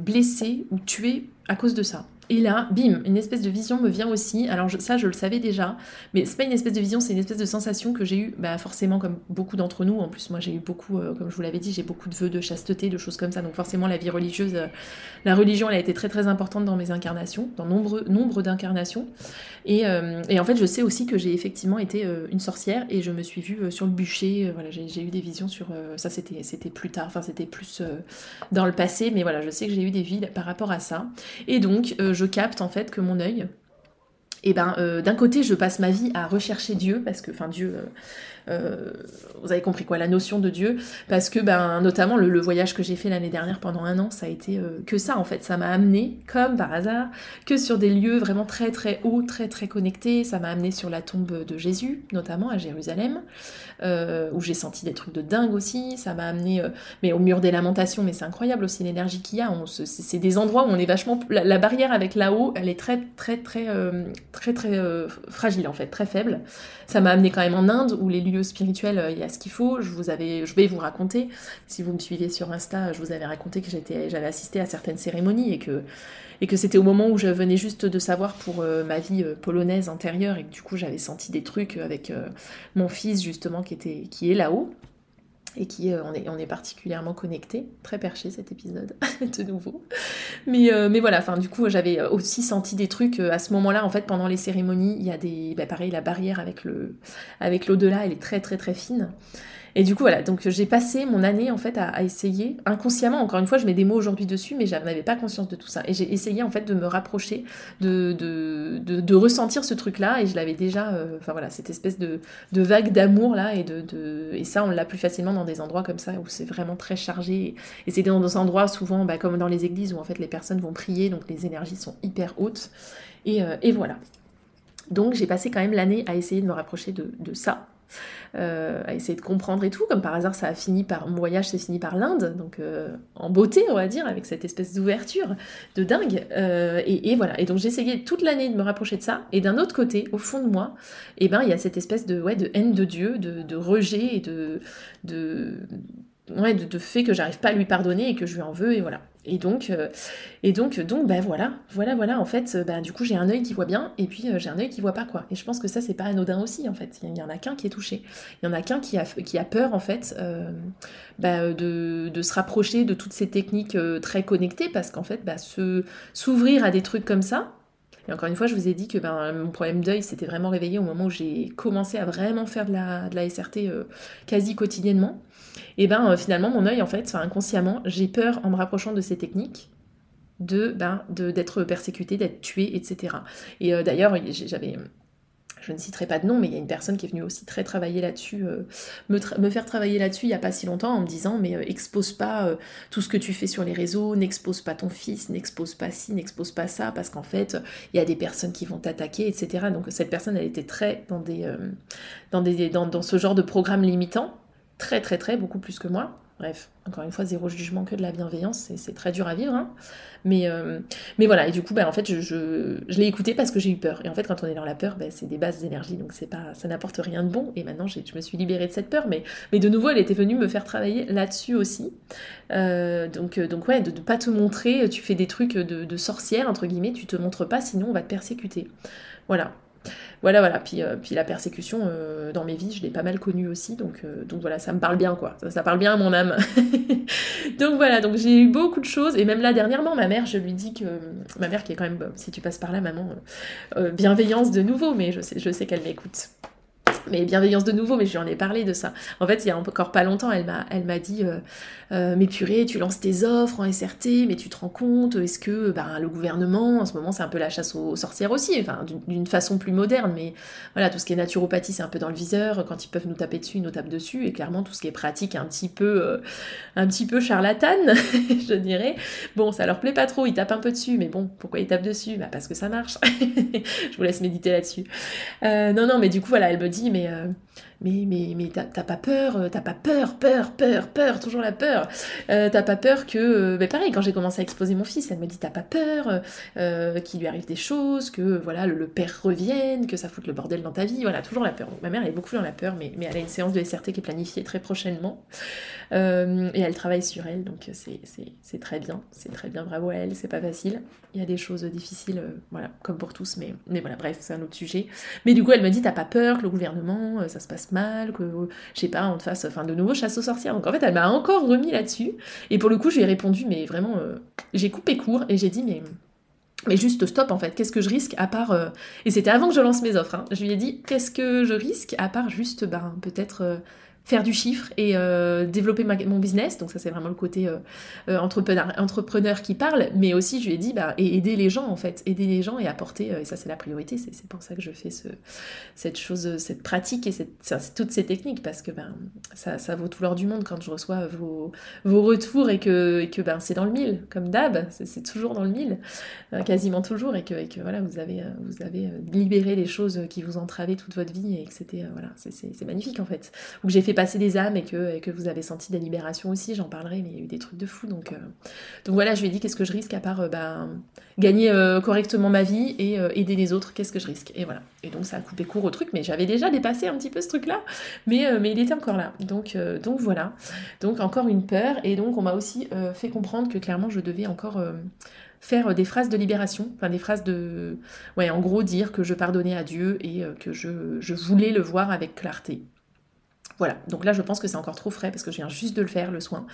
blessé ou tué à cause de ça. Et là, bim, une espèce de vision me vient aussi. Alors ça, je le savais déjà, mais c'est pas une espèce de vision, c'est une espèce de sensation que j'ai eue, bah, forcément comme beaucoup d'entre nous. En plus, moi, j'ai eu beaucoup, euh, comme je vous l'avais dit, j'ai beaucoup de vœux de chasteté, de choses comme ça. Donc forcément, la vie religieuse, euh, la religion, elle a été très très importante dans mes incarnations, dans nombre, nombre d'incarnations. Et, euh, et, en fait, je sais aussi que j'ai effectivement été une sorcière et je me suis vue sur le bûcher. voilà, j'ai eu des visions sur ça. C'était c'était plus tard, enfin c'était plus dans le passé, mais voilà, je sais que j'ai eu des vies par rapport à ça. Et donc, je capte en fait que mon œil, et eh ben euh, d'un côté je passe ma vie à rechercher Dieu parce que enfin Dieu euh, euh, vous avez compris quoi, la notion de Dieu, parce que ben, notamment le, voyage que j'ai fait l'année dernière pendant un an, ça a été que ça en fait, ça m'a amené, comme par hasard, que sur des lieux vraiment très très hauts, très très connectés, ça m'a amené sur la tombe de Jésus, notamment à Jérusalem, où j'ai senti des trucs de dingue aussi, ça m'a amené, mais au mur des lamentations, mais c'est incroyable aussi l'énergie qu'il y a, c'est des endroits où on est vachement, la, barrière avec là-haut, elle est très très très très très, très fragile en fait, très faible, ça m'a amené quand même en Inde, où les lieux spirituel, euh, il y a ce qu'il faut. Je vous avais, je vais vous raconter. Si vous me suivez sur Insta, je vous avais raconté que j'étais, j'avais assisté à certaines cérémonies et que et que c'était au moment où je venais juste de savoir pour euh, ma vie euh, polonaise antérieure et que du coup j'avais senti des trucs avec mon fils justement qui était qui est là-haut. Et qui on, est, on est particulièrement connectés, très perché cet épisode (laughs) de nouveau. Mais, mais voilà, du coup j'avais aussi senti des trucs à ce moment-là en fait pendant les cérémonies, il y a des bah, pareil la barrière avec le avec l'au-delà, elle est très très très fine. Et du coup, voilà, donc j'ai passé mon année en fait à, essayer, inconsciemment, encore une fois, je mets des mots aujourd'hui dessus, mais je n'avais pas conscience de tout ça. Et j'ai essayé en fait de me rapprocher, de, de, de, ressentir ce truc-là, et je l'avais déjà, euh, enfin voilà, cette espèce de, de vague d'amour là, et, de, et ça, on l'a plus facilement dans des endroits comme ça, où c'est vraiment très chargé. Et c'est dans des endroits souvent, bah, comme dans les églises, où en fait les personnes vont prier, donc les énergies sont hyper hautes. Et, euh, et voilà. Donc j'ai passé quand même l'année à essayer de me rapprocher de, de ça, euh, à essayer de comprendre et tout. Comme par hasard, ça a fini par mon voyage, c'est fini par l'Inde, donc euh, en beauté, on va dire, avec cette espèce d'ouverture de dingue. Euh, et, voilà. Et donc essayé toute l'année de me rapprocher de ça. Et d'un autre côté, au fond de moi, eh ben il y a cette espèce de ouais de haine de Dieu, de, rejet et de de ouais, de, fait que j'arrive pas à lui pardonner et que je lui en veux et voilà. Et donc, euh, et donc, donc, bah voilà, voilà, voilà. En fait, bah du coup, j'ai un œil qui voit bien et puis euh, j'ai un œil qui voit pas quoi. Et je pense que ça, c'est pas anodin aussi en fait. Il y en a qu'un qui est touché. Il y en a qu'un qui a, qui a peur en fait euh, bah, de, se rapprocher de toutes ces techniques très connectées parce qu'en fait, bah, se s'ouvrir à des trucs comme ça. Et encore une fois, je vous ai dit que ben, mon problème d'œil s'était vraiment réveillé au moment où j'ai commencé à vraiment faire de la SRT quasi quotidiennement et ben euh, finalement mon œil en fait, inconsciemment, j'ai peur en me rapprochant de ces techniques de ben d'être persécuté, d'être tué, etc. Et euh, d'ailleurs j'avais je ne citerai pas de nom, mais il y a une personne qui est venue aussi très travailler là-dessus, euh, me, faire travailler là-dessus il n'y a pas si longtemps en me disant mais expose pas tout ce que tu fais sur les réseaux, n'expose pas ton fils, n'expose pas ci, n'expose pas ça, parce qu'en fait il y a des personnes qui vont t'attaquer, etc. Donc cette personne elle était très dans des, dans ce genre de programme limitant très très très beaucoup plus que moi. Bref, encore une fois, zéro jugement que de la bienveillance, c'est très dur à vivre. Hein. Mais, euh, mais voilà, et du coup, ben, en fait, je, l'ai écouté parce que j'ai eu peur. Et en fait, quand on est dans la peur, ben, c'est des bases d'énergie, donc pas, ça n'apporte rien de bon. Et maintenant, je me suis libérée de cette peur. Mais, mais de nouveau, elle était venue me faire travailler là-dessus aussi. Euh, donc, euh, donc ouais, de ne pas te montrer, tu fais des trucs de, de sorcière, entre guillemets, tu te montres pas, sinon on va te persécuter. Voilà, voilà, voilà. Puis, euh, la persécution euh, dans mes vies, je l'ai pas mal connue aussi, donc, euh, voilà, ça me parle bien, quoi. Ça, parle bien à mon âme. (laughs) donc voilà, donc j'ai eu beaucoup de choses, et même là dernièrement, ma mère, je lui dis que ma mère qui est quand même, si tu passes par là, maman, bienveillance de nouveau, mais je sais, je sais qu'elle m'écoute mais bienveillance de nouveau, mais je lui en ai parlé de ça. En fait, il y a encore pas longtemps, elle m'a, elle m'a dit, euh, mais purée, tu lances tes offres en SRT, mais tu te rends compte, est-ce que ben, le gouvernement, en ce moment, c'est un peu la chasse aux sorcières aussi, enfin, d'une façon plus moderne, mais voilà, tout ce qui est naturopathie, c'est un peu dans le viseur, quand ils peuvent nous taper dessus, ils nous tapent dessus, et clairement, tout ce qui est pratique, un petit peu, euh, un petit peu charlatane, (laughs) je dirais. Bon, ça leur plaît pas trop, ils tapent un peu dessus, mais bon, pourquoi ils tapent dessus? Bah, parce que ça marche. (laughs) je vous laisse méditer là-dessus. Euh, non, non, mais du coup, voilà, elle me dit, mais mais, mais, mais t'as pas peur, euh, t'as pas peur, peur, peur, peur, toujours la peur. Euh, t'as pas peur que, euh, mais pareil, quand j'ai commencé à exposer mon fils, elle me dit t'as pas peur qu'il lui arrive des choses, que voilà le, père revienne, que ça foute le bordel dans ta vie, voilà, toujours la peur. ma mère elle est beaucoup dans la peur, mais, mais elle a une séance de SRT qui est planifiée très prochainement et elle travaille sur elle, donc c'est très bien, c'est très bien, bravo à elle, c'est pas facile. Il y a des choses difficiles, voilà, comme pour tous, mais, voilà, bref, c'est un autre sujet. Mais du coup, elle me dit t'as pas peur que le gouvernement, ça se passe mal, que je sais pas, on te fasse enfin de nouveau chasse aux sorcières. Donc en fait, elle m'a encore remis là-dessus. Et pour le coup, je lui ai répondu, mais vraiment, euh, j'ai coupé court et j'ai dit, mais mais juste stop en fait, qu'est-ce que je risque à part... Euh, et c'était avant que je lance mes offres, hein. je lui ai dit qu'est-ce que je risque à part juste ben, peut-être euh, faire du chiffre et euh, développer mon business. Donc ça c'est vraiment le côté euh, euh, entrepreneur, entrepreneur qui parle. Mais aussi je lui ai dit bah, et aider les gens en fait, aider les gens et apporter. et ça c'est la priorité. C'est pour ça que je fais ce, cette chose, cette pratique et cette, toutes ces techniques parce que ben ça, ça vaut tout l'or du monde quand je reçois vos, vos retours et que, et que ben c'est dans le mille comme d'hab. C'est toujours dans le mille, quasiment toujours et que, et que voilà vous avez vous avez libéré les choses qui vous entravaient toute votre vie et que c'était voilà c'est magnifique en fait. Que j'ai fait passer des âmes et que, vous avez senti des libérations aussi, j'en parlerai, mais il y a eu des trucs de fou. Donc, euh, voilà, je lui ai dit qu'est-ce que je risque à part euh, bah, gagner euh, correctement ma vie et aider les autres, qu'est-ce que je risque? Et voilà. Et donc ça a coupé court au truc, mais j'avais déjà dépassé un petit peu ce truc-là, mais, il était encore là. Donc, voilà. Donc encore une peur, et donc on m'a aussi fait comprendre que clairement je devais encore faire des phrases de libération, enfin des phrases de... Ouais, en gros dire que je pardonnais à Dieu et que je voulais le voir avec clarté. Voilà, donc là je pense que c'est encore trop frais parce que je viens juste de le faire, le soin.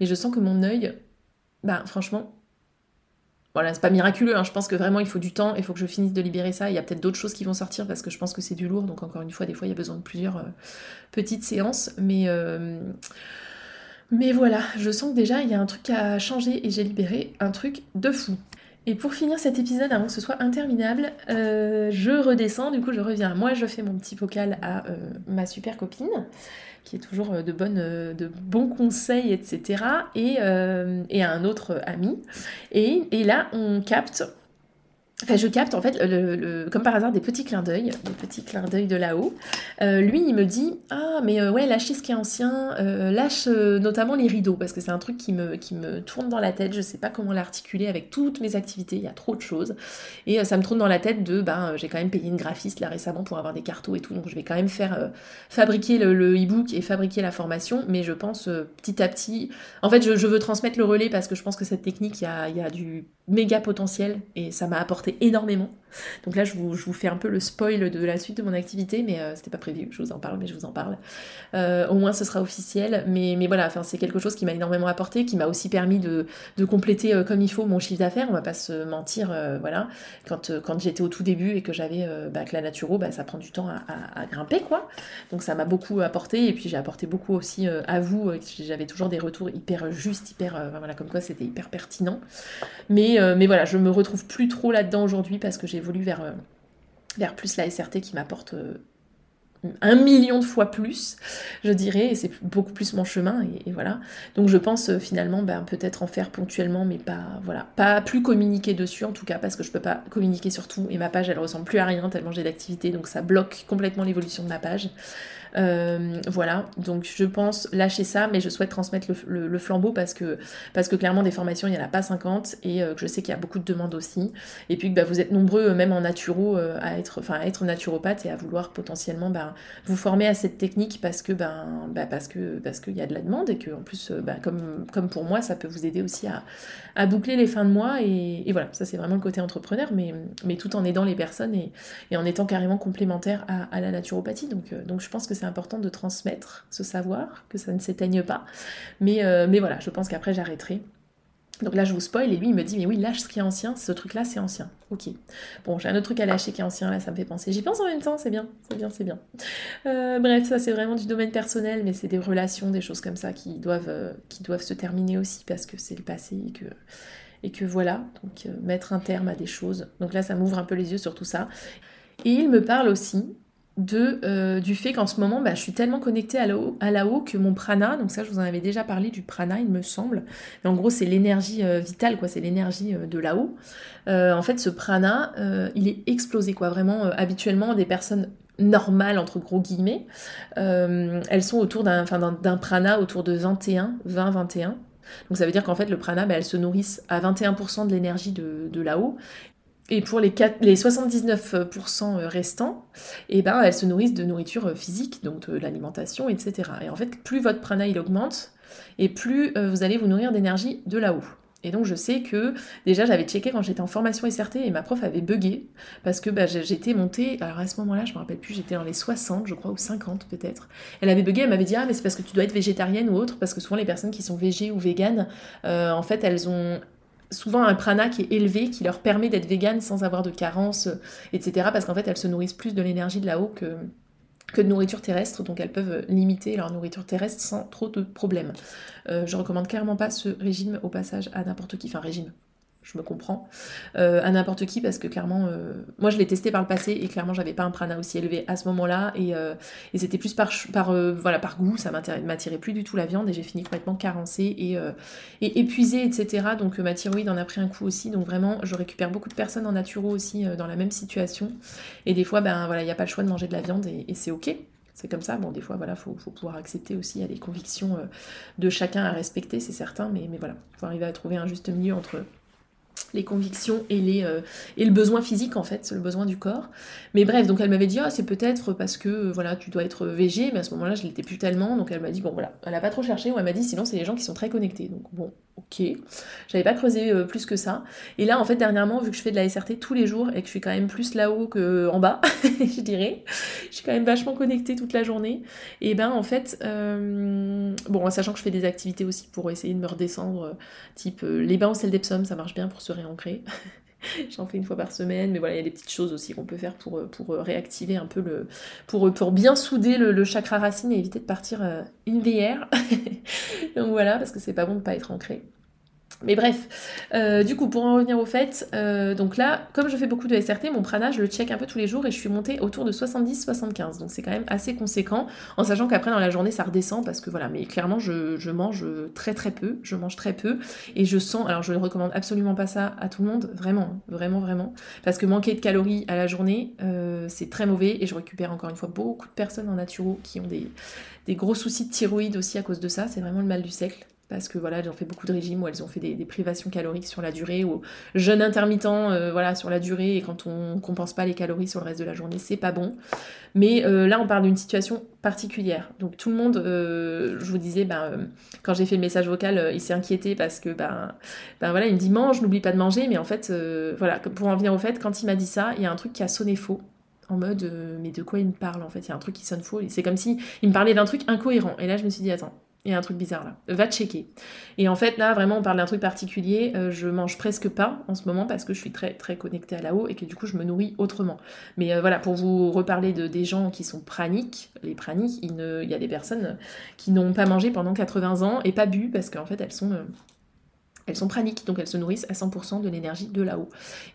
Mais je sens que mon œil, ben franchement, voilà, c'est pas miraculeux, hein. je pense que vraiment il faut du temps, il faut que je finisse de libérer ça. Il y a peut-être d'autres choses qui vont sortir parce que je pense que c'est du lourd, donc encore une fois, des fois il y a besoin de plusieurs euh, petites séances. Mais, euh, mais voilà, je sens que déjà il y a un truc à changer et j'ai libéré un truc de fou. Et pour finir cet épisode, avant que ce soit interminable, euh, je redescends, du coup je reviens. Moi je fais mon petit vocal à ma super copine qui est toujours euh, de, euh, de bons conseils, etc. Et, euh, à un autre ami. Et là, on capte Enfin, je capte en fait, comme par hasard, des petits clins d'œil, des petits clins d'œil de là-haut. Euh, lui, il me dit Ah, mais euh, ouais, lâchez ce qui est ancien, euh, lâche notamment les rideaux, parce que c'est un truc qui me, qui me tourne dans la tête. Je sais pas comment l'articuler avec toutes mes activités, il y a trop de choses. Et ça me tourne dans la tête de Ben, j'ai quand même payé une graphiste là récemment pour avoir des cartos et tout, donc je vais quand même faire fabriquer le e-book et fabriquer la formation, mais je pense petit à petit. En fait, je, veux transmettre le relais parce que je pense que cette technique, il a, y a du méga potentiel et ça m'a apporté énormément. Donc là, je vous, fais un peu le spoil de la suite de mon activité, mais euh, c'était pas prévu je vous en parle, mais je vous en parle. Euh, au moins, ce sera officiel. Mais, mais voilà, enfin, c'est quelque chose qui m'a énormément apporté, qui m'a aussi permis de, compléter euh, comme il faut mon chiffre d'affaires. On va pas se mentir, voilà. Quand, quand j'étais au tout début et que j'avais bah, que la naturo, bah, ça prend du temps à, grimper, quoi. Donc ça m'a beaucoup apporté, et puis j'ai apporté beaucoup aussi à vous. J'avais toujours des retours hyper justes, hyper, voilà, comme quoi c'était hyper pertinent. Mais, mais voilà, je me retrouve plus trop là-dedans aujourd'hui parce que j'ai vers, euh, vers plus la SRT qui m'apporte euh, un million de fois plus, je dirais, et c'est beaucoup plus mon chemin, et, voilà. Donc je pense euh, finalement ben, peut-être en faire ponctuellement, mais pas voilà, pas plus communiquer dessus en tout cas, parce que je peux pas communiquer sur tout, et ma page elle ressemble plus à rien tellement j'ai d'activité, donc ça bloque complètement l'évolution de ma page. Euh, voilà, donc je pense lâcher ça, mais je souhaite transmettre le, flambeau parce que, que clairement des formations, il n'y en a pas 50 et euh, je sais qu'il y a beaucoup de demandes aussi. Et puis que bah, vous êtes nombreux, même en naturo, euh, à, être, à être naturopathe et à vouloir potentiellement bah, vous former à cette technique parce que ben, bah, parce que parce qu'il y a de la demande et que en plus, comme, pour moi, ça peut vous aider aussi à, boucler les fins de mois. Et, voilà, ça c'est vraiment le côté entrepreneur, mais, tout en aidant les personnes et, en étant carrément complémentaire à, la naturopathie. Donc, je pense que important de transmettre ce savoir, que ça ne s'éteigne pas. Mais, euh, mais voilà, je pense qu'après j'arrêterai. Donc là, je vous spoil, et lui, il me dit, mais oui, lâche ce qui est ancien, ce truc-là, c'est ancien. Ok. Bon, j'ai un autre truc à lâcher qui est ancien, là, ça me fait penser. J'y pense en même temps, c'est bien, c'est bien, c'est bien. Euh, bref, ça, c'est vraiment du domaine personnel, mais c'est des relations, des choses comme ça qui doivent, euh, qui doivent se terminer aussi, parce que c'est le passé, et que, et que voilà, donc mettre un terme à des choses. Donc là, ça m'ouvre un peu les yeux sur tout ça. Et il me parle aussi euh, du fait qu'en ce moment, bah, je suis tellement connectée à la, haut, que mon prana, donc ça je vous en avais déjà parlé du prana, il me semble, mais en gros c'est l'énergie euh, vitale, quoi, c'est l'énergie euh, de là-haut. en fait, ce prana, il est explosé, quoi, vraiment, habituellement, des personnes normales, entre gros guillemets, elles sont autour d'un, prana autour de 21, 20-21. Donc ça veut dire qu'en fait le prana, bah, elles se nourrissent à 21% de l'énergie de, de là-haut et pour les, les 79% euh, restants, eh ben, elles se nourrissent de nourriture euh, physique, donc de l'alimentation, etc. Et en fait, plus votre prana il augmente, et plus euh, vous allez vous nourrir d'énergie de là-haut. Et donc je sais que déjà j'avais checké quand j'étais en formation SRT et ma prof avait bugué parce que bah, j'étais montée, alors à ce moment-là je me rappelle plus, j'étais dans les 60 je crois ou 50 peut-être. Elle avait bugué, elle m'avait dit ah mais c'est parce que tu dois être végétarienne ou autre parce que souvent les personnes qui sont végées ou véganes en fait elles ont souvent un prana qui est élevé, qui leur permet d'être vegan sans avoir de carence, etc. Parce qu'en fait, elles se nourrissent plus de l'énergie de là-haut que, que de nourriture terrestre, donc elles peuvent limiter leur nourriture terrestre sans trop de problèmes. Euh, je recommande clairement pas ce régime au passage à n'importe qui, enfin régime, je me comprends, euh, à n'importe qui parce que clairement, euh, moi je l'ai testé par le passé et clairement j'avais pas un prana aussi élevé à ce moment-là et, euh, et c'était plus par, par, voilà, par goût, ça m'attirait plus du tout la viande et j'ai fini complètement carencée et, et épuisée, etc. Donc ma thyroïde en a pris un coup aussi, donc vraiment je récupère beaucoup de personnes en naturo aussi dans la même situation et des fois, ben voilà, il n'y a pas le choix de manger de la viande et, c'est ok, c'est comme ça. Bon, des fois, voilà, faut, faut pouvoir accepter aussi. Il y a des convictions de chacun à respecter, c'est certain, mais, mais voilà, faut arriver à trouver un juste milieu entre les convictions et, les, euh, et le besoin physique en fait, le besoin du corps. Mais bref, donc elle m'avait dit, ah, c'est peut-être parce que euh, voilà, tu dois être végé, mais à ce moment-là, je l'étais plus tellement, donc elle m'a dit, bon voilà, elle a pas trop cherché, ou elle m'a dit, sinon c'est les gens qui sont très connectés. Donc bon, ok. J'avais pas creusé euh, plus que ça. Et là, en fait, dernièrement, vu que je fais de la SRT tous les jours et que je suis quand même plus là-haut qu'en bas, (laughs) je dirais, je suis quand même vachement connectée toute la journée. Et ben, en fait, euh, bon, en sachant que je fais des activités aussi pour essayer de me redescendre, euh, type les bains au sel d'Epsom, ça marche bien pour se réancrer. (laughs) (laughs) J'en fais une fois par semaine, mais voilà, il y a des petites choses aussi qu'on peut faire pour, pour réactiver un peu le. pour, pour bien souder le, chakra racine et éviter de partir une VR. (laughs) Donc voilà, parce que c'est pas bon de pas être ancré. Mais bref, euh, du coup, pour en revenir au fait, euh, donc là, comme je fais beaucoup de SRT, mon prana, je le check un peu tous les jours et je suis montée autour de 70-75. Donc c'est quand même assez conséquent, en sachant qu'après dans la journée, ça redescend parce que voilà, mais clairement, je, mange très très peu, je mange très peu et je sens, alors je ne recommande absolument pas ça à tout le monde, vraiment, vraiment, vraiment, parce que manquer de calories à la journée, euh, c'est très mauvais et je récupère encore une fois beaucoup de personnes en naturo qui ont des, des gros soucis de thyroïde aussi à cause de ça, c'est vraiment le mal du siècle parce que voilà, elles ont fait beaucoup de régimes où elles ont fait des, privations caloriques sur la durée, ou jeûne intermittent euh, voilà, sur la durée, et quand on compense pas les calories sur le reste de la journée, c'est pas bon. Mais euh, là, on parle d'une situation particulière. Donc tout le monde, euh, je vous disais, ben, quand j'ai fait le message vocal, il s'est inquiété parce que, ben, ben voilà, il me dit mange, n'oublie pas de manger, mais en fait, voilà, pour en venir au fait, quand il m'a dit ça, il y a un truc qui a sonné faux. En mode mais de quoi il me parle en fait? Il y a un truc qui sonne faux. C'est comme si il me parlait d'un truc incohérent. Et là je me suis dit attends il un truc bizarre là. Va checker. Et en fait, là, vraiment, on parle d'un truc particulier. Euh, je mange presque pas en ce moment parce que je suis très très connectée à là-haut et que du coup, je me nourris autrement. Mais euh, voilà, pour vous reparler de des gens qui sont praniques, les praniques, il, il y a des personnes qui n'ont pas mangé pendant 80 ans et pas bu parce qu'en fait, elles sont euh, elles sont praniques, donc elles se nourrissent à 100% de l'énergie de là-haut.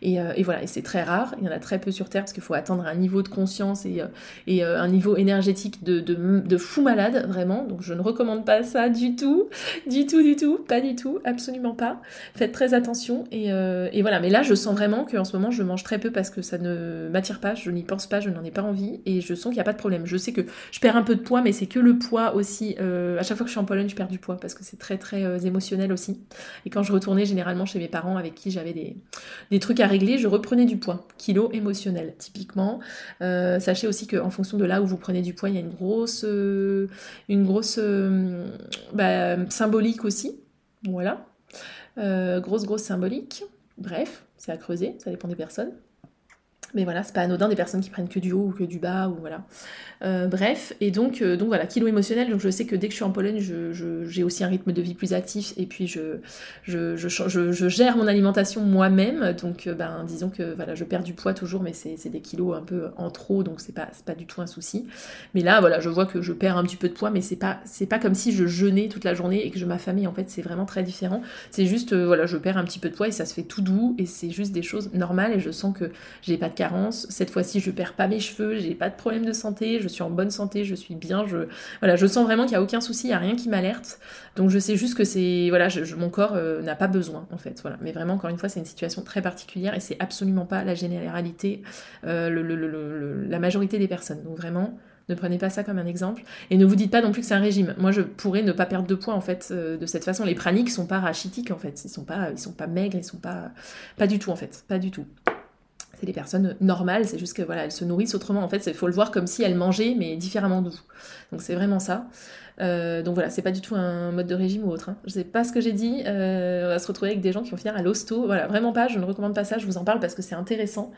Euh, et, voilà, et c'est très rare, il y en a très peu sur Terre parce qu'il faut atteindre un niveau de conscience et, euh, euh, un niveau énergétique de, fou malade, vraiment. Donc je ne recommande pas ça du tout, du tout, du tout, pas du tout, absolument pas. Faites très attention. Et, et voilà, mais là je sens vraiment qu'en ce moment je mange très peu parce que ça ne m'attire pas, je n'y pense pas, je n'en ai pas envie et je sens qu'il n'y a pas de problème. Je sais que je perds un peu de poids, mais c'est que le poids aussi. à chaque fois que je suis en Pologne, je perds du poids parce que c'est très très émotionnel aussi. Et quand je retournais généralement chez mes parents avec qui j'avais des, trucs à régler, je reprenais du poids, kilo émotionnel typiquement. Euh, sachez aussi qu'en fonction de là où vous prenez du poids, il y a une grosse, euh, une grosse euh, bah, symbolique aussi. Voilà. grosse, grosse symbolique. Bref, c'est à creuser, ça dépend des personnes. Mais voilà, c'est pas anodin des personnes qui prennent que du haut ou que du bas, ou voilà. Euh, bref, et donc, euh, donc voilà, kilo émotionnel, donc je sais que dès que je suis en Pologne, j'ai je, aussi un rythme de vie plus actif, et puis je, je, je gère mon alimentation moi-même, donc euh, ben, disons que voilà, je perds du poids toujours, mais c'est des kilos un peu en trop, donc c'est pas, pas du tout un souci. Mais là, voilà, je vois que je perds un petit peu de poids, mais c'est pas, pas comme si je jeûnais toute la journée et que je m'affamais, en fait, c'est vraiment très différent. C'est juste, voilà, je perds un petit peu de poids et ça se fait tout doux, et c'est juste des choses normales, et je sens que j'ai pas de cette fois-ci, je perds pas mes cheveux, j'ai pas de problème de santé, je suis en bonne santé, je suis bien. Je, voilà, je sens vraiment qu'il n'y a aucun souci, il n'y a rien qui m'alerte. Donc je sais juste que c'est. Voilà, mon corps euh, n'a pas besoin, en fait. Voilà. Mais vraiment, encore une fois, c'est une situation très particulière et c'est absolument pas la généralité, euh, la majorité des personnes. Donc vraiment. Ne prenez pas ça comme un exemple. Et ne vous dites pas non plus que c'est un régime. Moi, je pourrais ne pas perdre de poids, en fait, euh, de cette façon. Les praniques sont pas rachitiques, en fait. Ils sont pas, ils sont pas maigres, ils sont pas... Pas du tout, en fait. Pas du tout c'est des personnes normales, c'est juste que voilà, elles se nourrissent autrement. En fait, il faut le voir comme si elles mangeaient, mais différemment de vous. Donc c'est vraiment ça. Euh, donc voilà, c'est pas du tout un mode de régime ou autre. Hein. Je sais pas ce que j'ai dit. Euh, on va se retrouver avec des gens qui vont finir à l'hosto. Voilà, vraiment pas. Je ne recommande pas ça. Je vous en parle parce que c'est intéressant.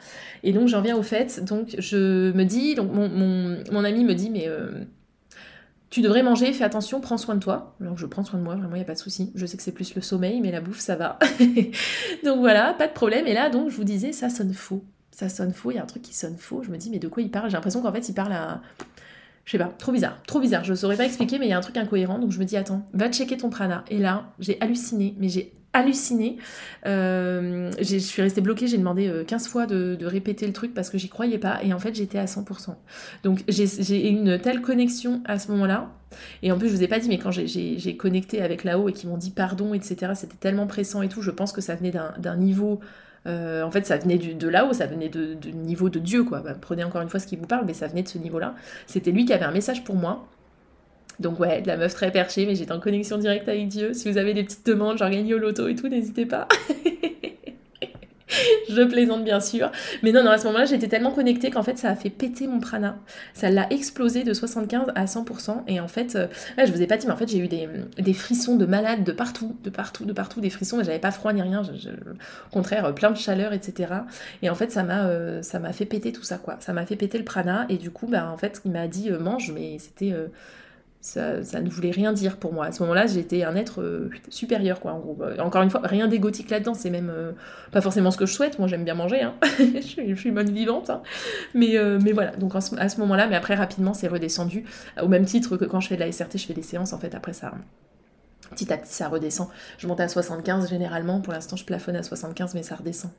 Et donc j'en viens au fait. Donc je me dis, donc mon, mon, ami me dit, mais euh, tu devrais manger, fais attention, prends soin de toi. Alors je prends soin de moi, vraiment, il n'y a pas de souci. Je sais que c'est plus le sommeil, mais la bouffe, ça va. (laughs) donc voilà, pas de problème. Et là, donc, je vous disais, ça sonne faux. Ça sonne faux, il y a un truc qui sonne faux. Je me dis, mais de quoi il parle? J'ai l'impression qu'en fait, il parle à. Je sais pas, trop bizarre, trop bizarre. Je saurais pas expliquer, mais il y a un truc incohérent. Donc je me dis, attends, va checker ton prana. Et là, j'ai halluciné, mais j'ai halluciné. Euh, je suis restée bloquée, j'ai demandé 15 euh, fois de, répéter le truc parce que j'y croyais pas et en fait j'étais à 100%. Donc j'ai une telle connexion à ce moment-là. Et en plus je vous ai pas dit mais quand j'ai connecté avec là-haut et qu'ils m'ont dit pardon etc c'était tellement pressant et tout, je pense que ça venait d'un niveau... Euh, en fait, ça venait de là-haut, ça venait du niveau de Dieu, quoi. Bah, prenez encore une fois ce qui vous parle, mais ça venait de ce niveau-là. C'était lui qui avait un message pour moi. Donc ouais, de la meuf très perchée, mais j'étais en connexion directe avec Dieu. Si vous avez des petites demandes, genre gagner au loto et tout, n'hésitez pas. (laughs) (laughs) je plaisante bien sûr. Mais non, non, à ce moment-là, j'étais tellement connectée qu'en fait, ça a fait péter mon prana. Ça l'a explosé de 75 à 100%. Et en fait, euh, je vous ai pas dit, mais en fait, j'ai eu des, des, frissons de malade de partout, de partout, de partout, des frissons. Mais j'avais pas froid ni rien. au contraire, plein de chaleur, etc. Et en fait, ça m'a euh, ça m'a fait péter tout ça, quoi. Ça m'a fait péter le prana. Et du coup, bah, en fait, il m'a dit, euh, mange, mais c'était ça, ne voulait rien dire pour moi. À ce moment-là, j'étais un être euh, supérieur, quoi, en gros. Euh, encore une fois, rien d'égotique là-dedans, c'est même euh, pas forcément ce que je souhaite. Moi, j'aime bien manger, hein. (laughs) je, suis, bonne vivante. Hein. Mais, mais voilà, donc à ce moment-là, mais après, rapidement, c'est redescendu. Au même titre que quand je fais de la SRT, je fais des séances, en fait, après ça Petit à petit, ça redescend. Je monte à 75 généralement. Pour l'instant, je plafonne à 75, mais ça redescend.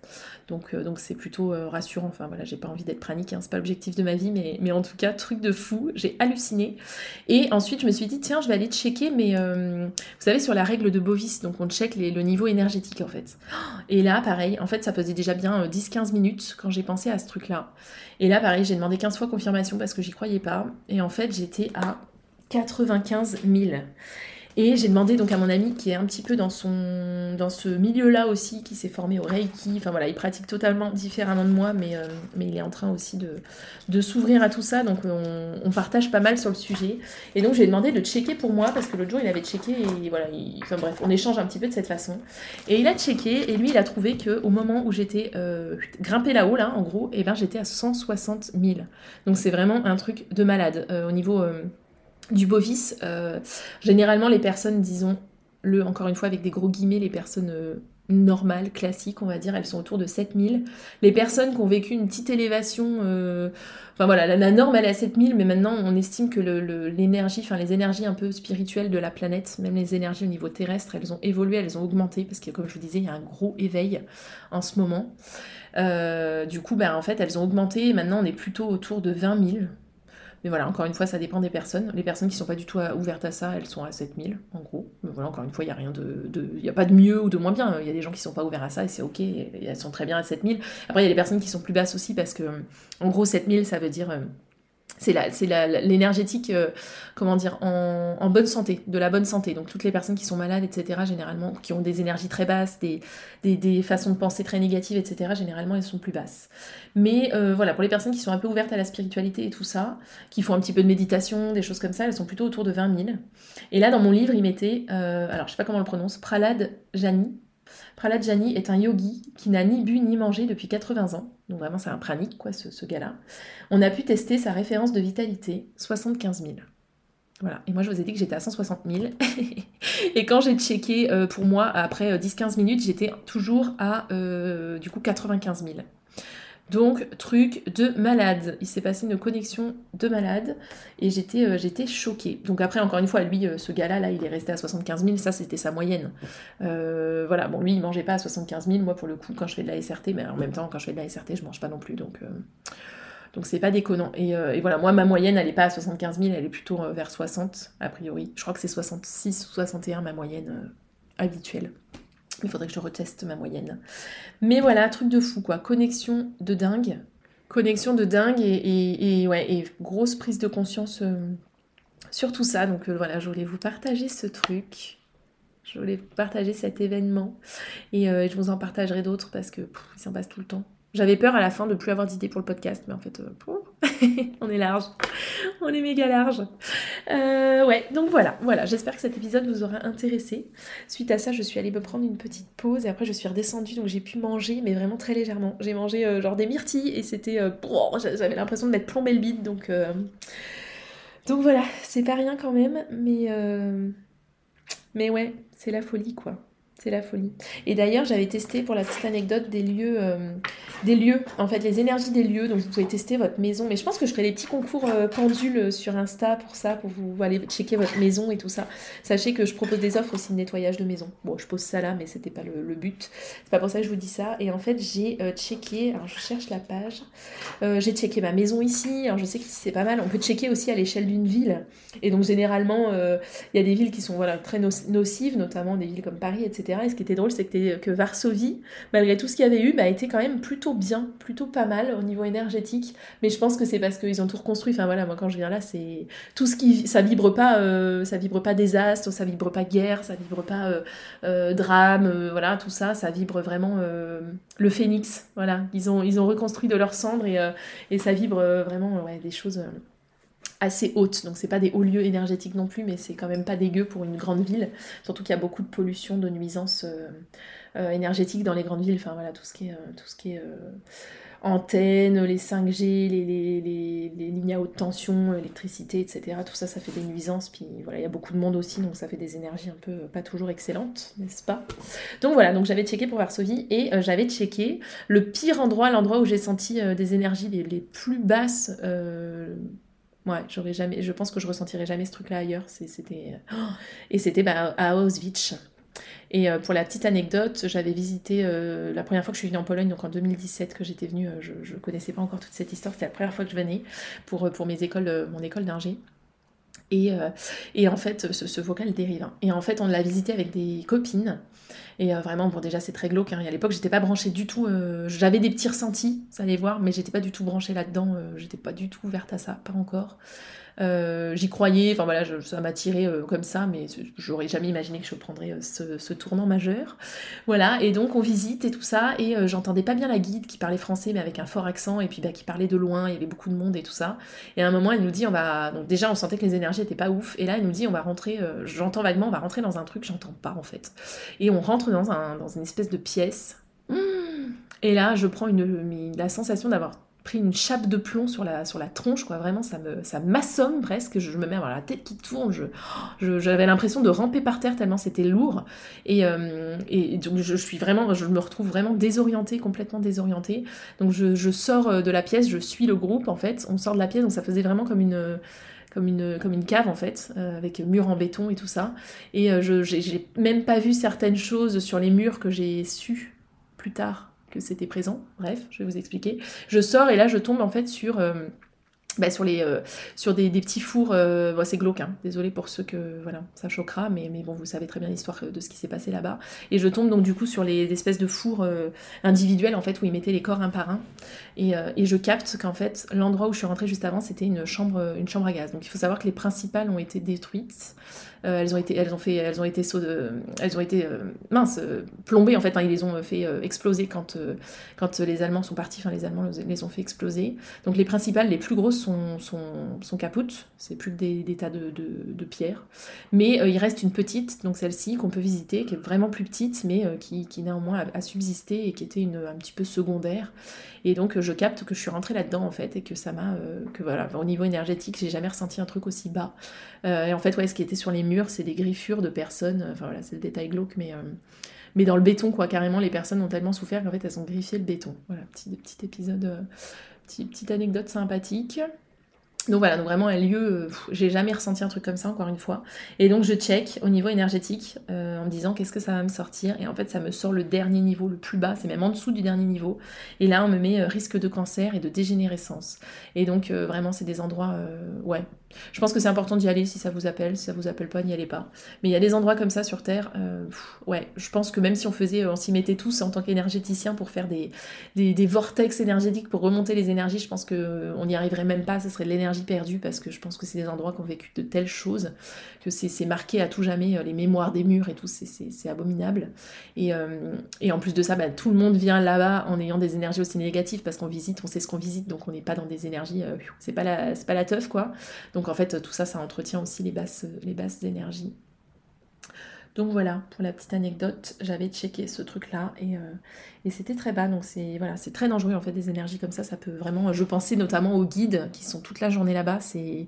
Donc, euh, donc c'est plutôt euh, rassurant. Enfin voilà, j'ai pas envie d'être pranique. Hein. C'est pas l'objectif de ma vie, mais, mais en tout cas, truc de fou. J'ai halluciné. Et ensuite, je me suis dit, tiens, je vais aller checker. Mais euh, vous savez, sur la règle de Bovis, donc on check le niveau énergétique en fait. Et là, pareil, en fait, ça faisait déjà bien 10-15 minutes quand j'ai pensé à ce truc-là. Et là, pareil, j'ai demandé 15 fois confirmation parce que j'y croyais pas. Et en fait, j'étais à 95 000. Et j'ai demandé donc à mon ami qui est un petit peu dans, son, dans ce milieu-là aussi, qui s'est formé au Reiki. Enfin voilà, il pratique totalement différemment de moi, mais, euh, mais il est en train aussi de, de s'ouvrir à tout ça. Donc on, partage pas mal sur le sujet. Et donc je lui ai demandé de checker pour moi, parce que l'autre jour il avait checké et voilà, enfin bref, on échange un petit peu de cette façon. Et il a checké et lui il a trouvé que au moment où j'étais euh, grimpé là-haut, là en gros, et eh ben j'étais à 160 000. Donc c'est vraiment un truc de malade euh, au niveau du bovis, euh, généralement les personnes, disons le encore une fois avec des gros guillemets, les personnes euh, normales, classiques, on va dire, elles sont autour de 7000. Les personnes qui ont vécu une petite élévation, euh, enfin voilà, la, norme elle est à 7000, mais maintenant on estime que l'énergie, enfin les énergies un peu spirituelles de la planète, même les énergies au niveau terrestre, elles ont évolué, elles ont augmenté, parce que comme je vous disais, il y a un gros éveil en ce moment. du coup, ben, en fait, elles ont augmenté, et maintenant on est plutôt autour de 20 000. Mais voilà, encore une fois, ça dépend des personnes. Les personnes qui sont pas du tout ouvertes à ça, elles sont à 7000 en gros. Mais voilà, encore une fois, il n'y a rien de, Il a pas de mieux ou de moins bien. Il y a des gens qui sont pas ouverts à ça et c'est ok. Elles sont très bien à 7000. Après, il y a des personnes qui sont plus basses aussi parce que, en gros, 7000, ça veut dire c'est l'énergétique, euh, comment dire, en, bonne santé, de la bonne santé. Donc toutes les personnes qui sont malades, etc., généralement, qui ont des énergies très basses, des, des, façons de penser très négatives, etc., généralement, elles sont plus basses. Mais euh, voilà, pour les personnes qui sont un peu ouvertes à la spiritualité et tout ça, qui font un petit peu de méditation, des choses comme ça, elles sont plutôt autour de 20 000. Et là, dans mon livre, il mettait, euh, alors je sais pas comment on le prononce, Pralad Jani, Prahlad Jani est un yogi qui n'a ni bu ni mangé depuis 80 ans. Donc vraiment, c'est un pranique, quoi, ce, gars-là. On a pu tester sa référence de vitalité, 75 000. Voilà. Et moi, je vous ai dit que j'étais à 160 000. (laughs) et quand j'ai checké euh, pour moi, après 10-15 euh, minutes, j'étais toujours à, euh, du coup, 95 000. Donc, truc de malade. Il s'est passé une connexion de malade et j'étais euh, choquée. Donc après, encore une fois, lui, euh, ce gars-là, là, il est resté à 75 000, ça c'était sa moyenne. Euh, voilà, bon, lui, il mangeait pas à 75 000. Moi, pour le coup, quand je fais de la SRT, mais en même temps, quand je fais de la SRT, je mange pas non plus. Donc, donc c'est pas déconnant. Et, et, voilà, moi, ma moyenne, elle est pas à 75 000, elle est plutôt vers 60, a priori. Je crois que c'est 66 ou 61, ma moyenne habituelle. Il faudrait que je reteste ma moyenne. Mais voilà, truc de fou quoi. Connexion de dingue. Connexion de dingue et, ouais, et grosse prise de conscience euh, sur tout ça. Donc euh, voilà, je voulais vous partager ce truc. Je voulais vous partager cet événement. Et euh, je vous en partagerai d'autres parce que il s'en passe tout le temps. J'avais peur à la fin de plus avoir d'idées pour le podcast, mais en fait, euh, (laughs) on est large. On est méga large. Euh, ouais, donc voilà, voilà. J'espère que cet épisode vous aura intéressé. Suite à ça, je suis allée me prendre une petite pause et après je suis redescendue, donc j'ai pu manger, mais vraiment très légèrement. J'ai mangé euh, genre des myrtilles et c'était, j'avais l'impression de m'être plombé le bide, donc donc voilà, c'est pas rien quand même, mais mais ouais, c'est la folie quoi. C'est la folie. Et d'ailleurs, j'avais testé pour la petite anecdote des lieux, euh, des lieux, en fait, les énergies des lieux. Donc, vous pouvez tester votre maison. Mais je pense que je ferai des petits concours euh, pendules sur Insta pour ça, pour vous aller checker votre maison et tout ça. Sachez que je propose des offres aussi de nettoyage de maison. Bon, je pose ça là, mais c'était pas le, but. C'est pas pour ça que je vous dis ça. Et en fait, j'ai euh, checké. Alors, je cherche la page. j'ai checké ma maison ici. Alors, je sais que c'est pas mal. On peut checker aussi à l'échelle d'une ville. Et donc, généralement, il y a des villes qui sont voilà très nocives, notamment des villes comme Paris, etc Et ce qui était drôle, c'est que, Varsovie, malgré tout ce qu'il y avait eu, bah, était quand même plutôt bien, plutôt pas mal au niveau énergétique. Mais je pense que c'est parce qu'ils ont tout reconstruit. Enfin voilà, moi quand je viens là, c'est tout ce qui, ça vibre pas, euh, ça vibre pas désastre, ça vibre pas guerre, ça vibre pas euh, euh, drame, voilà, tout ça, ça vibre vraiment le phénix. Voilà, ils ont, reconstruit de leurs cendres et, ça vibre vraiment des choses assez haute, donc c'est pas des hauts lieux énergétiques non plus, mais c'est quand même pas dégueu pour une grande ville, surtout qu'il y a beaucoup de pollution, de nuisances euh, euh, énergétiques dans les grandes villes, enfin voilà, tout ce qui est, euh, tout ce qui est antennes, les 5G, les, les, lignes à haute tension, électricité, etc. Tout ça, ça fait des nuisances, puis voilà, il y a beaucoup de monde aussi, donc ça fait des énergies un peu pas toujours excellentes, n'est-ce pas? Donc voilà, donc j'avais checké pour Varsovie, et j'avais checké le pire endroit, l'endroit où j'ai senti des énergies les plus basses Ouais, je pense que je ressentirais jamais ce truc-là ailleurs. (gasps) Et c'était bah, à Auschwitz. Et euh, pour la petite anecdote, j'avais visité euh, la première fois que je suis venue en Pologne, donc en 2017 que j'étais venue, euh, je ne connaissais pas encore toute cette histoire, c'était la première fois que je venais pour, pour mes mon école d'ingé. Et, et, en fait, ce, vocal dérive. Hein. Et en fait, on l'a visité avec des copines. Et vraiment, bon, déjà, c'est très glauque. Hein. À l'époque, j'étais pas branchée du tout. J'avais des petits ressentis, ça allait voir, mais j'étais pas du tout branchée là-dedans. j'étais pas du tout ouverte à ça, pas encore. Euh, j'y croyais, enfin voilà, ça m'a euh, comme ça, mais j'aurais jamais imaginé que je prendrais euh, ce, tournant majeur. Voilà, et donc on visite et tout ça, et j'entendais pas bien la guide qui parlait français, mais avec un fort accent, et puis bah, qui parlait de loin, il y avait beaucoup de monde et tout ça. Et à un moment, elle nous dit, on va. Donc déjà, on sentait que les énergies étaient pas ouf, et là, elle nous dit, on va rentrer, j'entends vaguement, on va rentrer dans un truc, j'entends pas en fait. Et on rentre dans, un, dans une espèce de pièce. Et là, je prends une, la sensation d'avoir pris une chape de plomb sur la, sur la tronche, quoi. Vraiment, ça me ça m'assomme presque. Je, me mets à la tête qui tourne. Je, j'avais l'impression de ramper par terre tellement c'était lourd. Et, euh, et donc, je, suis vraiment, je me retrouve vraiment désorientée, complètement désorientée. Donc, je, sors euh, de la pièce, je suis le groupe, en fait. On sort de la pièce, donc ça faisait vraiment comme une comme une, comme une cave en fait, euh, avec murs en béton et tout ça. Et je j'ai même pas vu certaines choses sur les murs que j'ai su plus tard c'était présent. Bref, je vais vous expliquer. Je sors et là je tombe en fait sur euh, bah, sur, les, euh, sur des, petits fours, euh, c'est glauque, hein. désolé pour ceux que voilà, ça choquera, mais, mais bon, vous savez très bien l'histoire de ce qui s'est passé là-bas. Et je tombe donc du coup sur les espèces de fours individuels en fait où ils mettaient les corps un par un. Et, et je capte qu'en fait l'endroit où je suis rentrée juste avant c'était une chambre, une chambre à gaz. Donc il faut savoir que les principales ont été détruites. Euh, elles ont été, elles ont fait, elles ont été, elles ont été euh, mince, euh, plombées en fait. ils les ont fait exploser quand, quand les Allemands sont partis. Enfin, les Allemands les ont fait exploser. Donc les principales, les plus grosses sont, sont, sont capoutes. C'est plus des, des tas de, de, pierres. Mais il reste une petite, donc celle-ci qu'on peut visiter, qui est vraiment plus petite, mais qui, qui néanmoins a, subsisté et qui était une, un petit peu secondaire. Et donc je capte que je suis rentrée là-dedans en fait et que ça m'a, que voilà, au niveau énergétique, j'ai jamais ressenti un truc aussi bas. et en fait, ouais, ce qui était sur les murs c'est des griffures de personnes. Enfin voilà, c'est le détail glauque, mais, euh, mais dans le béton, quoi. Carrément, les personnes ont tellement souffert qu'en fait, elles ont griffié le béton. Voilà, petit, petit épisode, euh, petite anecdote sympathique. Donc voilà, donc vraiment un lieu, euh, j'ai jamais ressenti un truc comme ça encore une fois. Et donc je check au niveau énergétique en me disant qu'est-ce que ça va me sortir? Et en fait ça me sort le dernier niveau, le plus bas, c'est même en dessous du dernier niveau. Et là on me met risque de cancer et de dégénérescence. Et donc vraiment c'est des endroits, ouais, je pense que c'est important d'y aller si ça vous appelle. Si ça vous appelle pas, n'y allez pas. Mais il y a des endroits comme ça sur Terre. Euh, ouais, je pense que même si on faisait, on s'y mettait tous en tant qu'énergéticien pour faire des, des, vortex énergétiques pour remonter les énergies, je pense qu'on n'y arriverait même pas. Ce serait de l'énergie perdue parce que je pense que c'est des endroits qui ont vécu de telles choses que c'est marqué à tout jamais. Euh, les mémoires des murs et tout, c'est abominable. Et, euh, et, en plus de ça, bah, tout le monde vient là-bas en ayant des énergies aussi négatives parce qu'on visite, on sait ce qu'on visite, donc on n'est pas dans des énergies. c'est pas la, pas la teuf quoi. Donc donc en fait, tout ça, ça entretient aussi les basses, les énergies. Donc voilà, pour la petite anecdote, j'avais checké ce truc-là et, euh, c'était très bas. Donc c'est voilà, c'est très dangereux en fait des énergies comme ça. Ça peut vraiment. Je pensais notamment aux guides qui sont toute la journée là-bas. C'est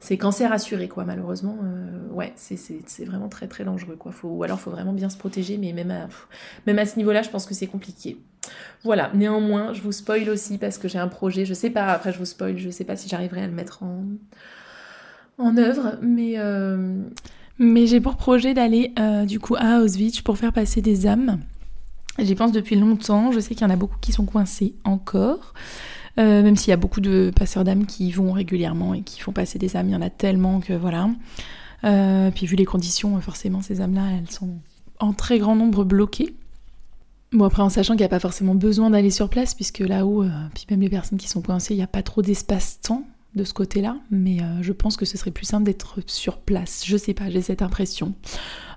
c'est cancer assuré quoi. Malheureusement, euh, ouais, c'est vraiment très très dangereux quoi. Ou alors faut vraiment bien se protéger, mais même à, même à ce niveau-là, je pense que c'est compliqué. Voilà. Néanmoins, je vous spoil aussi parce que j'ai un projet. Je sais pas. Après, je vous spoil. Je sais pas si j'arriverai à le mettre en en œuvre, mais, euh, mais j'ai pour projet d'aller euh, du coup à Auschwitz pour faire passer des âmes. J'y pense depuis longtemps, je sais qu'il y en a beaucoup qui sont coincés encore, euh, même s'il y a beaucoup de passeurs d'âmes qui y vont régulièrement et qui font passer des âmes, il y en a tellement que voilà. puis vu les conditions, forcément ces âmes-là, elles sont en très grand nombre bloqués. Bon, après, en sachant qu'il n'y a pas forcément besoin d'aller sur place, puisque là-haut, puis même les personnes qui sont coincées, il n'y a pas trop d'espace-temps de ce côté-là, mais euh, je pense que ce serait plus simple d'être sur place. Je sais pas, j'ai cette impression.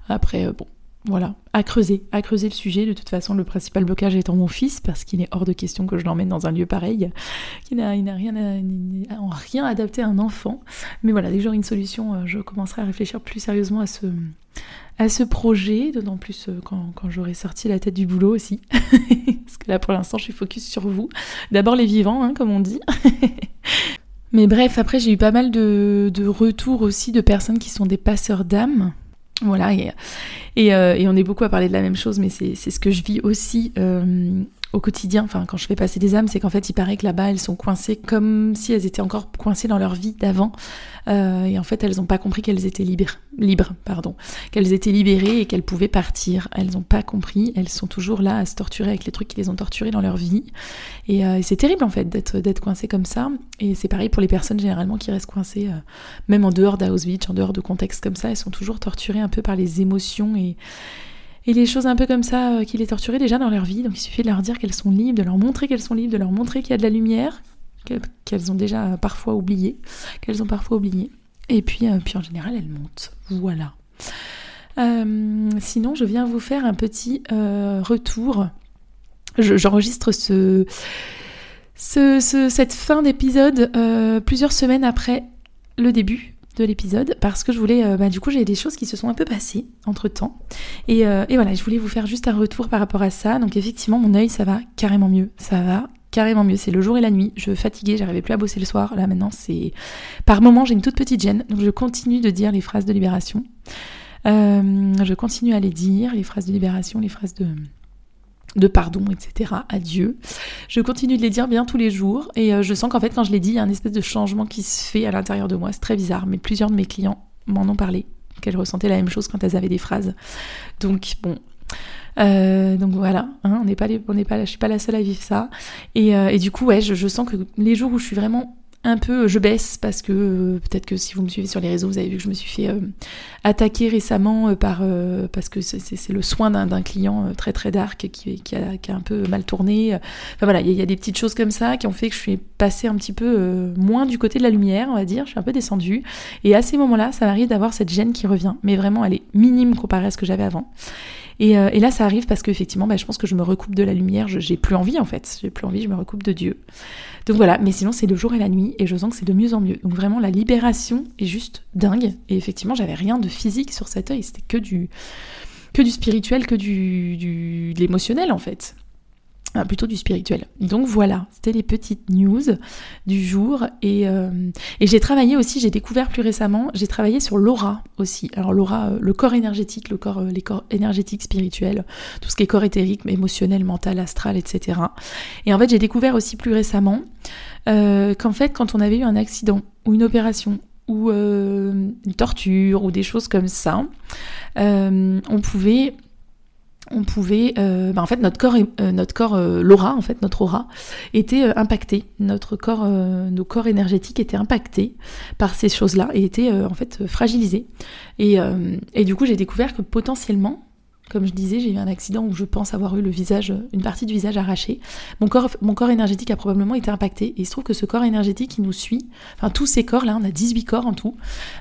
Après, euh, bon, voilà, à creuser, à creuser le sujet. De toute façon, le principal blocage étant mon fils, parce qu'il est hors de question que je l'emmène dans un lieu pareil, qui n'a rien, rien adapté à un enfant. Mais voilà, dès que j'aurai une solution, je commencerai à réfléchir plus sérieusement à ce, à ce projet, d'autant plus euh, quand, j'aurai sorti la tête du boulot aussi. (laughs) Parce que là, pour l'instant, je suis focus sur vous. D'abord les vivants, hein, comme on dit. (laughs) Mais bref, après, j'ai eu pas mal de, retours aussi de personnes qui sont des passeurs d'âme. Voilà, et, euh, et, on est beaucoup à parler de la même chose, mais c'est ce que je vis aussi euh, au quotidien, quand je fais passer des âmes, c'est qu'en fait il paraît que là-bas elles sont coincées comme si elles étaient encore coincées dans leur vie d'avant. Euh, et en fait elles n'ont pas compris qu'elles étaient libres, libres pardon, qu'elles étaient libérées et qu'elles pouvaient partir. Elles n'ont pas compris, elles sont toujours là à se torturer avec les trucs qui les ont torturées dans leur vie. Et, euh, c'est terrible en fait d'être, d'être coincées comme ça. Et c'est pareil pour les personnes généralement qui restent coincées, euh, même en dehors d'Auschwitz, en dehors de contextes comme ça, elles sont toujours torturées un peu par les émotions et et les choses un peu comme ça euh, qui les torturaient déjà dans leur vie. Donc il suffit de leur dire qu'elles sont libres, de leur montrer qu'elles sont libres, de leur montrer qu'il y a de la lumière, qu'elles ont déjà parfois oublié, qu'elles ont parfois oublié. Et puis, euh, puis en général, elles montent. Voilà. Euh, sinon, je viens vous faire un petit retour. J'enregistre ce, cette fin d'épisode plusieurs semaines après le début de l'épisode parce que je voulais, euh, bah, du coup, j'ai des choses qui se sont un peu passées entre temps. Euh, et, voilà, je voulais vous faire juste un retour par rapport à ça. Donc, effectivement, mon œil, ça va carrément mieux. Ça va carrément mieux. C'est le jour et la nuit. Je fatiguais, j'arrivais plus à bosser le soir. Là, maintenant, c'est. Par moment, j'ai une toute petite gêne. Donc, je continue de dire les phrases de libération. Euh, je continue à les dire, les phrases de libération, les phrases de de pardon, etc. à Dieu. Je continue de les dire bien tous les jours et euh, je sens qu'en fait quand je les dis, il y a un espèce de changement qui se fait à l'intérieur de moi. C'est très bizarre, mais plusieurs de mes clients m'en ont parlé, qu'elles ressentaient la même chose quand elles avaient des phrases. Donc bon. Euh, donc voilà, hein, on n'est pas, on n'est pas, je suis pas la seule à vivre ça. Et, euh, du coup, ouais, je sens que les jours où je suis vraiment un peu, je baisse parce que euh, peut-être que si vous me suivez sur les réseaux, vous avez vu que je me suis fait euh, attaquer récemment euh, par parce que c'est le soin d'un client très très dark qui, qui, a, qui, a, un peu mal tourné. Enfin voilà, il y, a des petites choses comme ça qui ont fait que je suis passée un petit peu moins du côté de la lumière, on va dire. Je suis un peu descendue. Et à ces moments-là, ça m'arrive d'avoir cette gêne qui revient, mais vraiment, elle est minime comparée à ce que j'avais avant. Et, et, là, ça arrive parce qu'effectivement, bah, je pense que je me recoupe de la lumière. J'ai plus envie en fait. J'ai plus envie. Je me recoupe de Dieu. Donc voilà, mais sinon c'est le jour et la nuit et je sens que c'est de mieux en mieux. Donc vraiment la libération est juste dingue. Et effectivement, j'avais rien de physique sur cet œil, c'était que du, que du spirituel, que du, du de l'émotionnel en fait. Ah, plutôt du spirituel. Donc voilà, c'était les petites news du jour. Et, euh, et j'ai travaillé aussi, j'ai découvert plus récemment, j'ai travaillé sur l'aura aussi. Alors l'aura, euh, le corps énergétique, le corps, euh, les corps énergétiques, spirituels, tout ce qui est corps éthérique, émotionnel, mental, astral, etc. Et en fait, j'ai découvert aussi plus récemment qu'en fait, quand on avait eu un accident ou une opération ou une torture ou des choses comme ça, on pouvait on pouvait, euh, bah, en fait, notre corps, euh, notre corps, euh, l'aura, en fait, notre aura, était impacté. Notre corps, nos corps énergétiques étaient impactés par ces choses-là et étaient en fait fragilisés. Et, du coup, j'ai découvert que potentiellement, comme je disais, j'ai eu un accident où je pense avoir eu le visage, une partie du visage arraché. Mon corps, énergétique a probablement été impacté. Et il se trouve que ce corps énergétique, il nous suit. Enfin, tous ces corps, là, on a 18 corps en tout.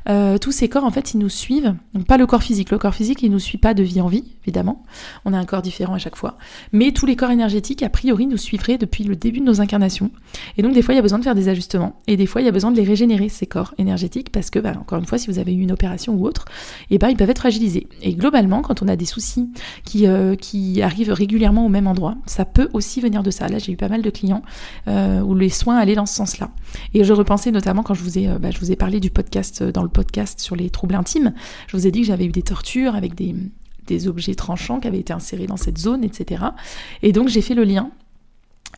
Tous ces corps, en fait, ils nous suivent. Donc, pas le corps physique. Le corps physique, il nous suit pas de vie en vie, évidemment. On a un corps différent à chaque fois. Mais tous les corps énergétiques, a priori, nous suivraient depuis le début de nos incarnations. Et donc, des fois, il y a besoin de faire des ajustements. Et des fois, il y a besoin de les régénérer, ces corps énergétiques, parce que, bah, encore une fois, si vous avez eu une opération ou autre, eh ben, ils peuvent être fragilisés. Et globalement, quand on a des soucis qui, euh, qui arrivent régulièrement au même endroit. Ça peut aussi venir de ça. Là, j'ai eu pas mal de clients euh, où les soins allaient dans ce sens-là. Et je repensais notamment quand je vous ai, euh, bah, je vous ai parlé du podcast, dans le podcast sur les troubles intimes, je vous ai dit que j'avais eu des tortures avec des, des objets tranchants qui avaient été insérés dans cette zone, etc. Et donc j'ai fait le lien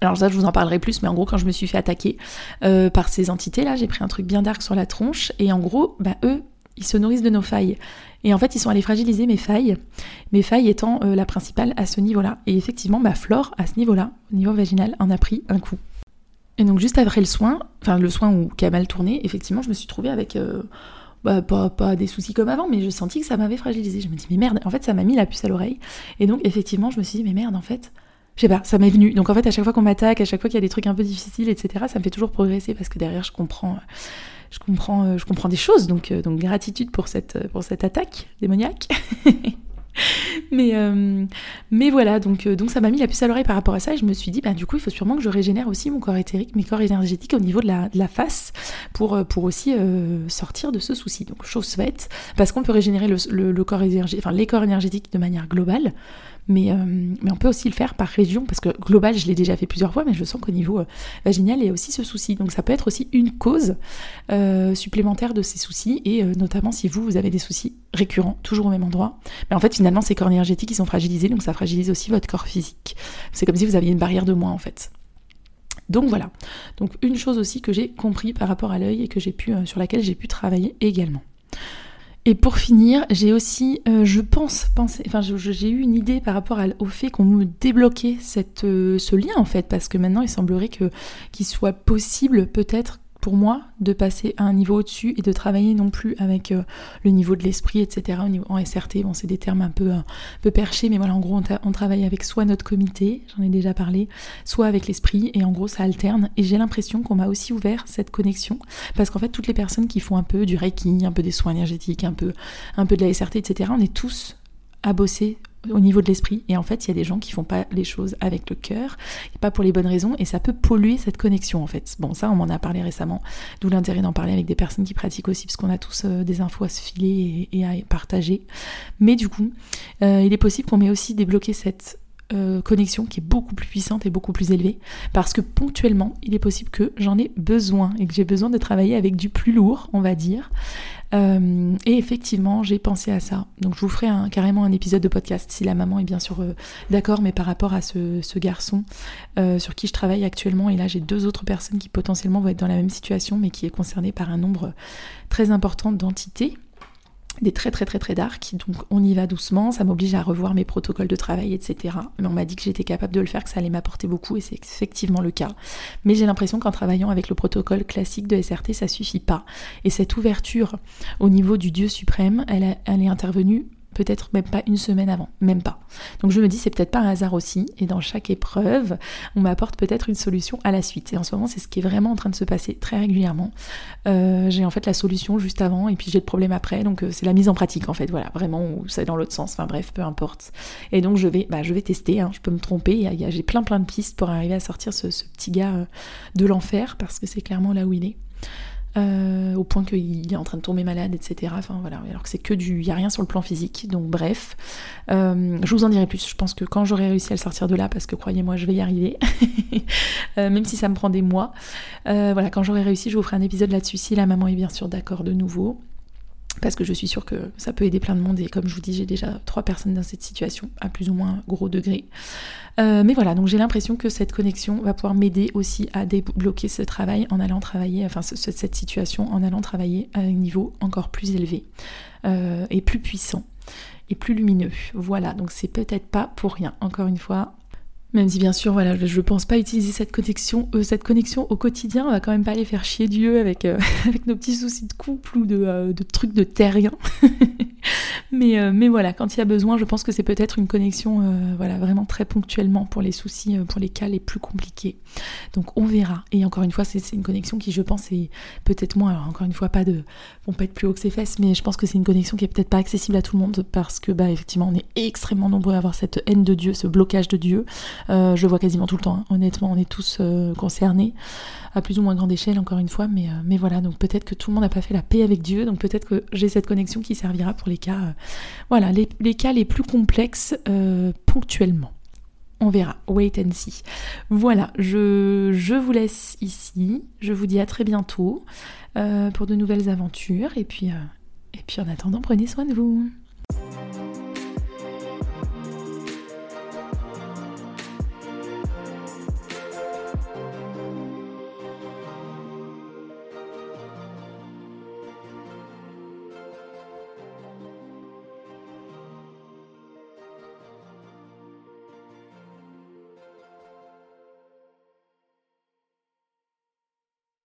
alors ça, je vous en parlerai plus, mais en gros, quand je me suis fait attaquer par ces entités-là, j'ai pris un truc bien dark sur la tronche, et en gros, bah, eux, ils se nourrissent de nos failles. Et en fait, ils sont allés fragiliser mes failles, mes failles étant euh, la principale à ce niveau-là. Et effectivement, ma flore, à ce niveau-là, au niveau vaginal, en a pris un coup. Et donc, juste après le soin, enfin le soin où, qui a mal tourné, effectivement, je me suis trouvée avec... Euh, bah, pas, pas, des soucis comme avant, mais je sentis que ça m'avait fragilisé. Je me dis, mais merde, en fait, ça m'a mis la puce à l'oreille. Et donc, effectivement, je me suis dit, mais merde, en fait, je sais pas, ça m'est venu. Donc, en fait, à chaque fois qu'on m'attaque, à chaque fois qu'il y a des trucs un peu difficiles, etc., ça me fait toujours progresser parce que derrière, je comprends. Je comprends, je comprends des choses, donc, donc gratitude pour cette, pour cette attaque démoniaque. (laughs) (laughs) mais, euh, mais voilà, donc, euh, donc ça m'a mis la puce à l'oreille par rapport à ça et je me suis dit, bah, du coup, il faut sûrement que je régénère aussi mon corps éthérique, mes corps énergétiques au niveau de la, face pour, euh, aussi sortir de ce souci. Donc, chose faite, parce qu'on peut régénérer le, corps énergétique, les corps énergétiques de manière globale, mais, euh, mais on peut aussi le faire par région, parce que global, je l'ai déjà fait plusieurs fois, mais je sens qu'au niveau euh, vaginal, il y a aussi ce souci. Donc ça peut être aussi une cause euh, supplémentaire de ces soucis, et notamment si vous, vous avez des soucis récurrents, toujours au même endroit. Mais en fait, finalement, ces corps énergétiques, ils sont fragilisés, donc ça fragilise aussi votre corps physique. C'est comme si vous aviez une barrière de moins, en fait. Donc voilà. Donc une chose aussi que j'ai compris par rapport à l'œil et que j'ai pu, sur laquelle j'ai pu travailler également. Et pour finir, j'ai aussi, euh, je pense, j'ai eu une idée par rapport au fait qu'on me débloquait euh, ce lien en fait, parce que maintenant il semblerait qu'il soit possible peut-être pour moi de passer à un niveau au-dessus et de travailler non plus avec euh, le niveau de l'esprit, etc. Au niveau, en SRT, bon, c'est des termes un peu, un peu perchés, mais voilà, en gros, on, on, travaille avec soit notre comité, j'en ai déjà parlé, soit avec l'esprit, et en gros, ça alterne. Et j'ai l'impression qu'on m'a aussi ouvert cette connexion, parce qu'en fait, toutes les personnes qui font un peu du Reiki, un peu des soins énergétiques, un peu, un peu de la SRT, etc., on est tous à bosser au niveau de l'esprit. Et en fait, il y a des gens qui font pas les choses avec le cœur, pas pour les bonnes raisons, et ça peut polluer cette connexion en fait. Bon, ça, on m'en a parlé récemment, d'où l'intérêt d'en parler avec des personnes qui pratiquent aussi, parce qu'on a tous euh, des infos à se filer et, à partager. Mais du coup, euh, il est possible qu'on ait aussi débloqué cette euh, connexion qui est beaucoup plus puissante et beaucoup plus élevée parce que ponctuellement il est possible que j'en ai besoin et que j'ai besoin de travailler avec du plus lourd on va dire euh, et effectivement, j'ai pensé à ça. Donc je vous ferai carrément un épisode de podcast si la maman est bien sûr euh, d'accord, mais par rapport à ce, garçon euh, sur qui je travaille actuellement, et là j'ai deux autres personnes qui potentiellement vont être dans la même situation, mais qui est concernée par un nombre très important d'entités des très très très très dark, donc on y va doucement, ça m'oblige à revoir mes protocoles de travail, etc. Mais on m'a dit que j'étais capable de le faire, que ça allait m'apporter beaucoup, et c'est effectivement le cas. Mais j'ai l'impression qu'en travaillant avec le protocole classique de SRT, ça suffit pas. Et cette ouverture au niveau du Dieu suprême, elle, elle est intervenue peut-être même pas une semaine avant, même pas. Donc je me dis c'est peut-être pas un hasard aussi, et dans chaque épreuve, on m'apporte peut-être une solution à la suite. Et en ce moment, c'est ce qui est vraiment en train de se passer très régulièrement. Euh, j'ai en fait la solution juste avant, et puis j'ai le problème après, donc euh, c'est la mise en pratique en fait, voilà, vraiment, ou c'est dans l'autre sens, enfin bref, peu importe. Et donc je vais, bah, je vais tester, hein. je peux me tromper, j'ai plein plein de pistes pour arriver à sortir ce, petit gars euh, de l'enfer, parce que c'est clairement là où il est. Euh, au point qu'il est en train de tomber malade, etc. Enfin voilà, alors que c'est que du, il y a rien sur le plan physique. Donc bref, euh, je vous en dirai plus. Je pense que quand j'aurai réussi à le sortir de là, parce que croyez-moi, je vais y arriver, (laughs) euh, même si ça me prend des mois. voilà, quand j'aurai réussi, je vous ferai un épisode là-dessus. Si la maman est bien sûr d'accord de nouveau parce que je suis sûre que ça peut aider plein de monde et comme je vous dis j'ai déjà trois personnes dans cette situation à plus ou moins gros degré. Euh, mais voilà, donc j'ai l'impression que cette connexion va pouvoir m'aider aussi à débloquer ce travail en allant travailler, enfin cette situation en allant travailler à un niveau encore plus élevé euh, et plus puissant et plus lumineux. Voilà, donc c'est peut-être pas pour rien. Encore une fois, même si bien sûr, voilà, je ne pense pas utiliser cette connexion, euh, cette connexion au quotidien, on va quand même pas aller faire chier Dieu avec, euh, (laughs) nos petits soucis de couple ou de, euh, de trucs de terrien. (laughs) mais, mais voilà, quand il y a besoin, je pense que c'est peut-être une connexion voilà, vraiment très ponctuellement pour les soucis, pour les cas les plus compliqués. Donc on verra. Et encore une fois, c'est une connexion qui, je pense, est peut-être moins, encore une fois, pas de, bon, pas être plus haut que ses fesses, mais je pense que c'est une connexion qui est peut-être pas accessible à tout le monde parce que, bah, effectivement, on est extrêmement nombreux à avoir cette haine de Dieu, ce blocage de Dieu. Euh, je vois quasiment tout le temps. Hein. Honnêtement, on est tous euh, concernés à plus ou moins grande échelle, encore une fois. Mais, euh, mais voilà, donc peut-être que tout le monde n'a pas fait la paix avec Dieu. Donc peut-être que j'ai cette connexion qui servira pour les cas, voilà, les, cas les plus complexes ponctuellement. On verra, wait and see. Voilà, je, je, vous laisse ici. Je vous dis à très bientôt pour de nouvelles aventures. Et puis, et puis en attendant, prenez soin de vous.